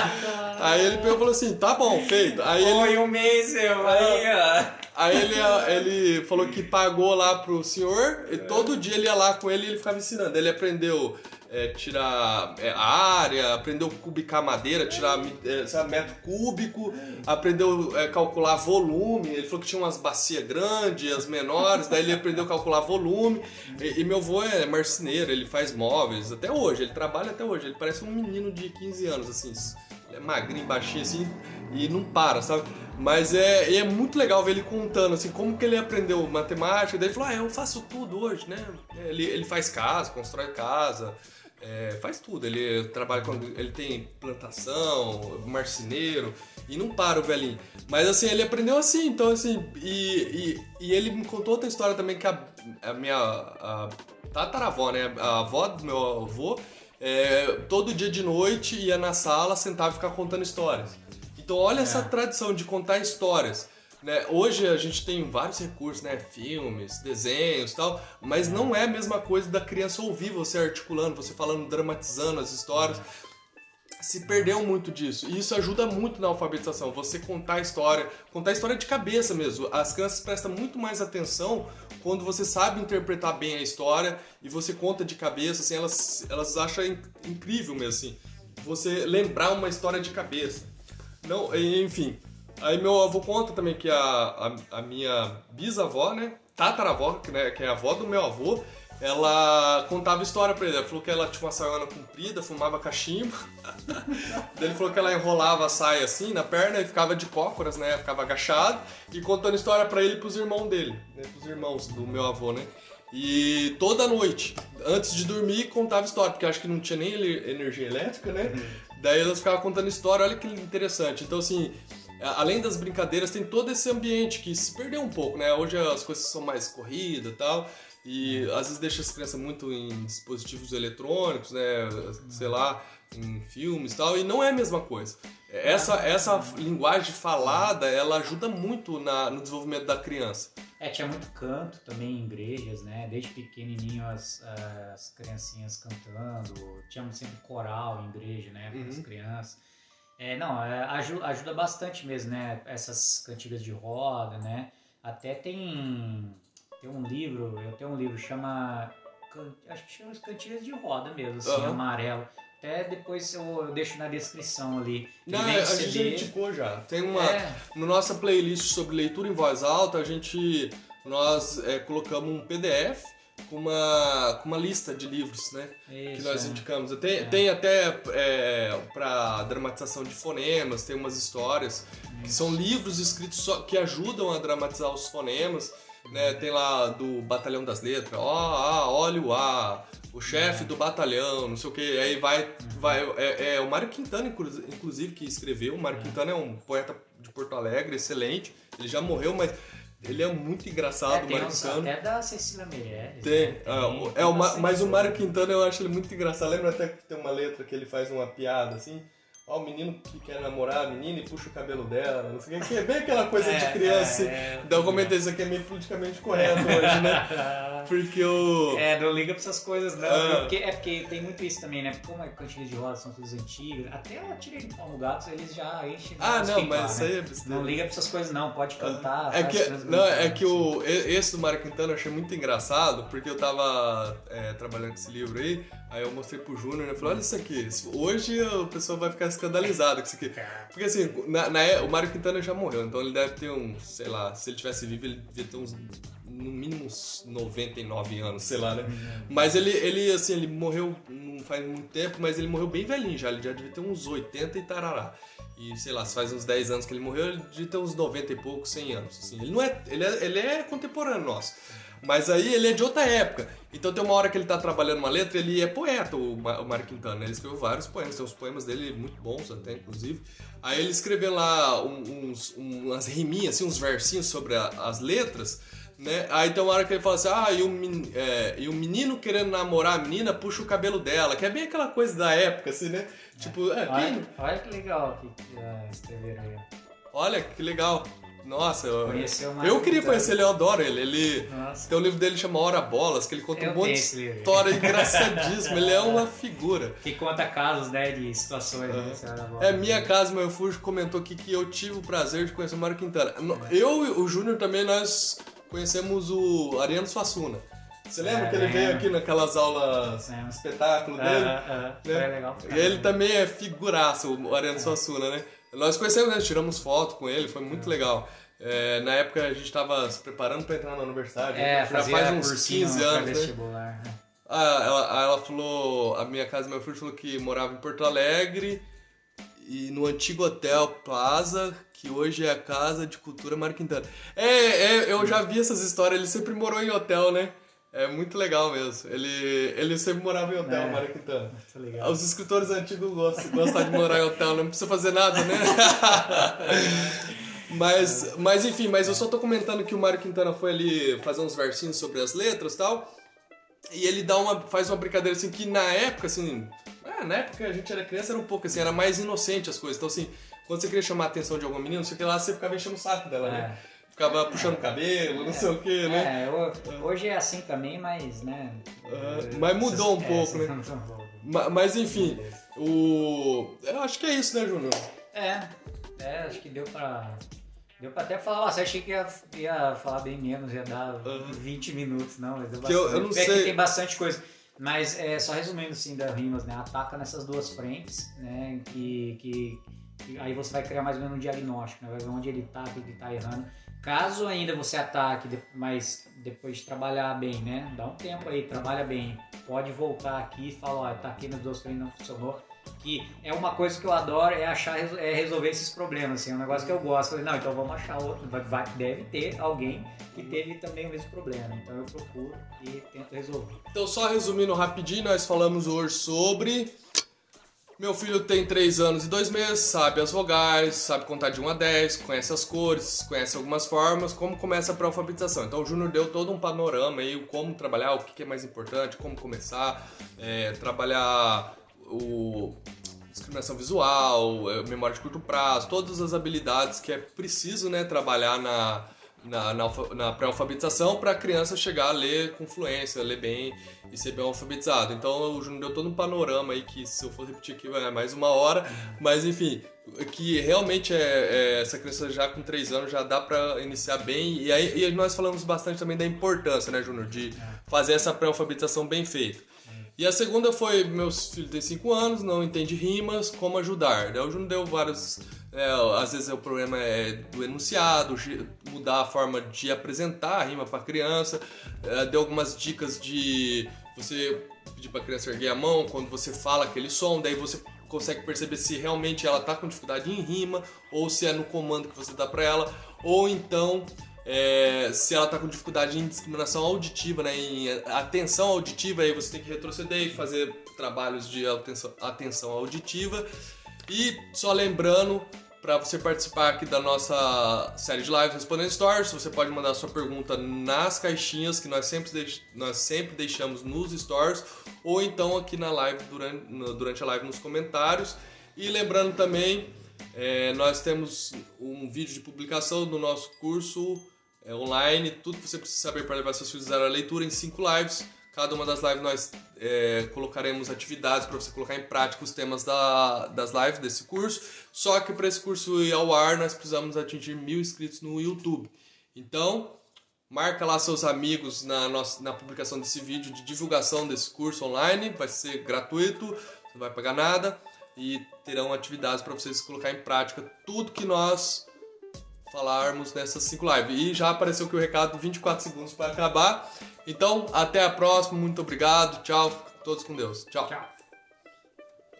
aí ele pegou e falou assim, tá bom, feito. Aí Foi ele, um mês, eu, aí, ó. Aí ele, ele falou que pagou lá pro senhor, e todo dia ele ia lá com ele e ele ficava ensinando. Ele aprendeu é, tirar é, área, aprendeu cubicar madeira, tirar é, sabe, metro cúbico, aprendeu é, calcular volume. Ele falou que tinha umas bacias grandes, as menores, daí ele aprendeu a calcular volume. E, e, meu avô é marceneiro, ele faz móveis até hoje, ele trabalha até hoje. Ele parece um menino de 15 anos, assim, é magrinho, baixinho assim, e não para, sabe? Mas é, é muito legal ver ele contando, assim, como que ele aprendeu matemática. Daí ele falou, ah, eu faço tudo hoje, né? Ele, ele faz casa, constrói casa. É, faz tudo. Ele trabalha com. Ele tem plantação, marceneiro, e não para o velhinho. Mas assim, ele aprendeu assim, então assim. E, e, e ele me contou outra história também que a, a minha a tataravó, né? A avó do meu avô, é, todo dia de noite ia na sala, sentava e ficava contando histórias. Então olha é. essa tradição de contar histórias. Né? Hoje a gente tem vários recursos, né? Filmes, desenhos tal, mas não é a mesma coisa da criança ouvir você articulando, você falando, dramatizando as histórias. Se perdeu muito disso. E isso ajuda muito na alfabetização. Você contar a história, contar a história de cabeça mesmo. As crianças prestam muito mais atenção quando você sabe interpretar bem a história e você conta de cabeça, assim, elas, elas acham incrível mesmo, assim. Você lembrar uma história de cabeça. Não, enfim, Aí meu avô conta também que a, a, a minha bisavó, né? Tataravó, que, né, que é a avó do meu avô, ela contava história pra ele. Ela falou que ela tinha uma saiona comprida, fumava cachimbo. Daí ele falou que ela enrolava a saia assim na perna e ficava de cócoras, né? Ficava agachado e contando história para ele e pros irmãos dele, né? Pros irmãos do meu avô, né? E toda noite, antes de dormir, contava história, porque acho que não tinha nem energia elétrica, né? Uhum. Daí elas ficavam contando história, olha que interessante. Então, assim, além das brincadeiras, tem todo esse ambiente que se perdeu um pouco, né? Hoje as coisas são mais corridas e tal. E às vezes deixa as crianças muito em dispositivos eletrônicos, né? Sei lá, em filmes e tal. E não é a mesma coisa. Essa, essa linguagem falada, ela ajuda muito na, no desenvolvimento da criança. É, tinha muito canto também em igrejas, né? Desde pequenininho as, as criancinhas cantando. Tinha sempre coral em igreja, né? Para as uhum. crianças. É, não, é, ajuda, ajuda bastante mesmo, né? Essas cantigas de roda, né? Até tem, tem um livro, eu tenho um livro, chama. Acho que chama as cantigas de roda mesmo, assim, uhum. amarelo. Até depois eu, eu, deixo na descrição ali. Não, a gente já indicou já. Tem uma. É. No nossa playlist sobre leitura em voz alta, a gente. Nós é, colocamos um PDF com uma, com uma lista de livros, né? Isso, que nós é. indicamos. Tem, é. tem até é, para dramatização de fonemas, tem umas histórias Isso. que são livros escritos só, que ajudam a dramatizar os fonemas. Né? Tem lá do Batalhão das Letras, ó, ah, olha o A, o chefe é. do batalhão, não sei o que. Aí vai. Uhum. vai é, é, o Mário Quintana, inclusive, que escreveu. O Mário é. Quintana é um poeta de Porto Alegre, excelente. Ele já morreu, mas ele é muito engraçado, é, o Mário Quintana. Até da Cecília Meirelles. Tem. Né? tem, é, é o, mas o Mário Quintana eu acho ele muito engraçado. Lembra até que tem uma letra que ele faz uma piada assim? Ó, o menino que quer namorar a menina e puxa o cabelo dela, não sei o que. É bem aquela coisa é, de criança. É, é, então eu comentei, isso aqui é meio politicamente correto hoje, né? Porque o. É, não liga pra essas coisas, não. Ah. Porque, é porque tem muito isso também, né? Como a cantiga de rodas são todas antigas, até a tira de pau no gato, eles já enchem. Ah, não, mas isso né? aí é. Não liga pra essas coisas, não. Pode cantar. É que, não, é que o, esse do Mário Quintana eu achei muito engraçado, porque eu tava é, trabalhando com esse livro aí, aí eu mostrei pro Júnior, né? Falei, olha isso aqui. Hoje a pessoa vai ficar escandalizado com isso aqui. Porque assim, na, na é- o Mário Quintana já morreu, então ele deve ter uns, sei lá, se ele tivesse vivo, ele devia ter uns, no mínimo uns 99 anos, sei lá, né? Mas ele, ele assim, ele morreu não faz muito tempo, mas ele morreu bem velhinho já, ele já devia ter uns 80 e tarará. E sei lá, se faz uns 10 anos que ele morreu, ele devia ter uns 90 e pouco, 100 anos. Assim. Ele não é. Ele é, ele é contemporâneo nosso. Mas aí ele é de outra época. Então tem uma hora que ele tá trabalhando uma letra, ele é poeta, o, Ma- o Mário Quintana. né? Ele escreveu vários poemas, tem uns poemas dele muito bons até, inclusive. Aí ele escreveu lá uns, umas riminhas, assim, uns versinhos sobre a- as letras, né? Aí tem uma hora que ele fala assim, ah, e o, é, e o menino querendo namorar a menina puxa o cabelo dela, que é bem aquela coisa da época, assim, né? Tipo, é, quem- Olha, olha que legal que, que ah, escreveram aí. olha que legal. Nossa, eu, eu queria conhecer ele, eu adoro ele. Ele Nossa. tem um livro dele chama Hora Bolas, que ele conta Eu um monte de história engraçadíssima. Ele é uma figura. Que conta casos, né, de situações, Bola? É, minha casa, meu Fujo comentou aqui que eu tive o prazer de conhecer o Mário Quintana. Eu e o Júnior também, nós conhecemos o Ariano Suassuna. Você lembra É, que ele veio lembro. aqui naquelas aulas Lembro. espetáculo dele? Ah, ah, né? Foi legal. E ele também é figuraço, o Ariano Suassuna, né? Nós conhecemos, né? tiramos foto com ele, foi muito legal. É, na época a gente estava se preparando para entrar na universidade, É, já faz uns cursinho 15 anos, né? né? Ah, ela, ela falou, a minha casa, meu filho falou que morava em Porto Alegre e no antigo hotel Plaza, que hoje é a Casa de Cultura Mário Quintana. É, é, eu já vi essas histórias, ele sempre morou em hotel, né? É muito legal mesmo. Ele, ele sempre morava em hotel, É. Mário Quintana. Os escritores antigos gostam, gostam de morar em hotel, não precisa fazer nada, né? mas, mas enfim, mas eu só tô comentando que o Mário Quintana foi ali fazer uns versinhos sobre as letras e tal. E ele dá uma, faz uma brincadeira assim que na época, assim. é, na época a gente era criança era um pouco assim, era mais inocente as coisas. Então, assim, quando você queria chamar a atenção de alguma menina, não sei o que lá, você ficava enchendo o saco dela, né? Ficava puxando o cabelo, não sei o que, né? É, ho- hoje é assim também, mas, né... É, mas mudou um é, pouco, né? mudou um pouco. Ma- Mas enfim, o. Eu acho que é isso, né, Júnior? É, é, acho que deu pra... Deu pra até falar, nossa, achei que ia, ia falar bem menos, ia dar Uhum. 20 minutos, não, mas deu Que eu- bastante. eu não É que sei. tem bastante coisa. Mas é, só resumindo assim das rimas, né? Ataca nessas duas frentes, né? Que, que, que aí você vai criar mais ou menos um diagnóstico, né? Vai ver onde ele tá, o que ele tá errando. Caso ainda você ataque, mas depois de trabalhar bem, né? Dá um tempo aí, trabalha bem. Pode voltar aqui e falar, ó, tá aqui dois frentes, não funcionou. Que é uma coisa que eu adoro, é achar, é resolver esses problemas, assim, é um negócio que eu gosto. Falei, não, então vamos achar outro. Vai- deve ter alguém que teve também o mesmo problema. Então eu procuro e tento resolver. Então, só resumindo rapidinho, nós falamos hoje sobre. Meu filho tem 3 anos e 2 meses, sabe as vogais, sabe contar de 1 a 10, conhece as cores, conhece algumas formas, como começa a pré-alfabetização. Então o Júnior deu todo um panorama aí, como trabalhar, o que que é mais importante, como começar, é, trabalhar o discriminação visual, é, memória de curto prazo, todas as habilidades que é preciso né, trabalhar na, na, na, na pré-alfabetização para a criança chegar a ler com fluência, ler bem e ser bem alfabetizado. Então o Júnior deu todo um panorama aí que se eu for repetir aqui vai mais uma hora, mas enfim, que realmente é, é- essa criança já com 3 anos já dá para iniciar bem e aí e nós falamos bastante também da importância, né, Júnior, de fazer essa pré-alfabetização bem feita. E a segunda foi, meus filhos têm 5 anos, não entende rimas, como ajudar. Daí o Júnior deu vários. É, às vezes o problema é do enunciado, mudar a forma de apresentar a rima para criança. É, deu algumas dicas de você pedir para a criança erguer a mão quando você fala aquele som, daí você consegue perceber se realmente ela tá com dificuldade em rima ou se é no comando que você dá para ela, ou então é, se ela tá com dificuldade em discriminação auditiva, né, em atenção auditiva, aí você tem que retroceder e fazer trabalhos de atenção, atenção auditiva. E só lembrando, para você participar aqui da nossa série de lives Respondendo Stories, você pode mandar sua pergunta nas caixinhas que nós sempre, deix- nós sempre deixamos nos stories, ou então aqui na live, durante, durante a live nos comentários. E lembrando também, é, nós temos um vídeo de publicação do nosso curso é, online, tudo que você precisa saber para levar seus filhos a leitura em cinco lives. Cada uma das lives nós é, colocaremos atividades para você colocar em prática os temas da- das lives desse curso. Só que para esse curso ir ao ar, nós precisamos atingir mil inscritos no YouTube. Então, marca lá seus amigos na, nossa, na publicação desse vídeo de divulgação desse curso online. Vai ser gratuito, não vai pagar nada. e terão atividades para vocês colocar em prática tudo que nós falarmos nessas 5 lives. E já apareceu aqui o recado 24 segundos para acabar. Então, até a próxima, muito obrigado, tchau, todos com Deus. Tchau. Tchau.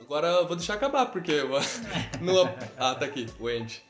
Agora eu vou deixar acabar, porque. eu- no... Ah, tá aqui, o Andy.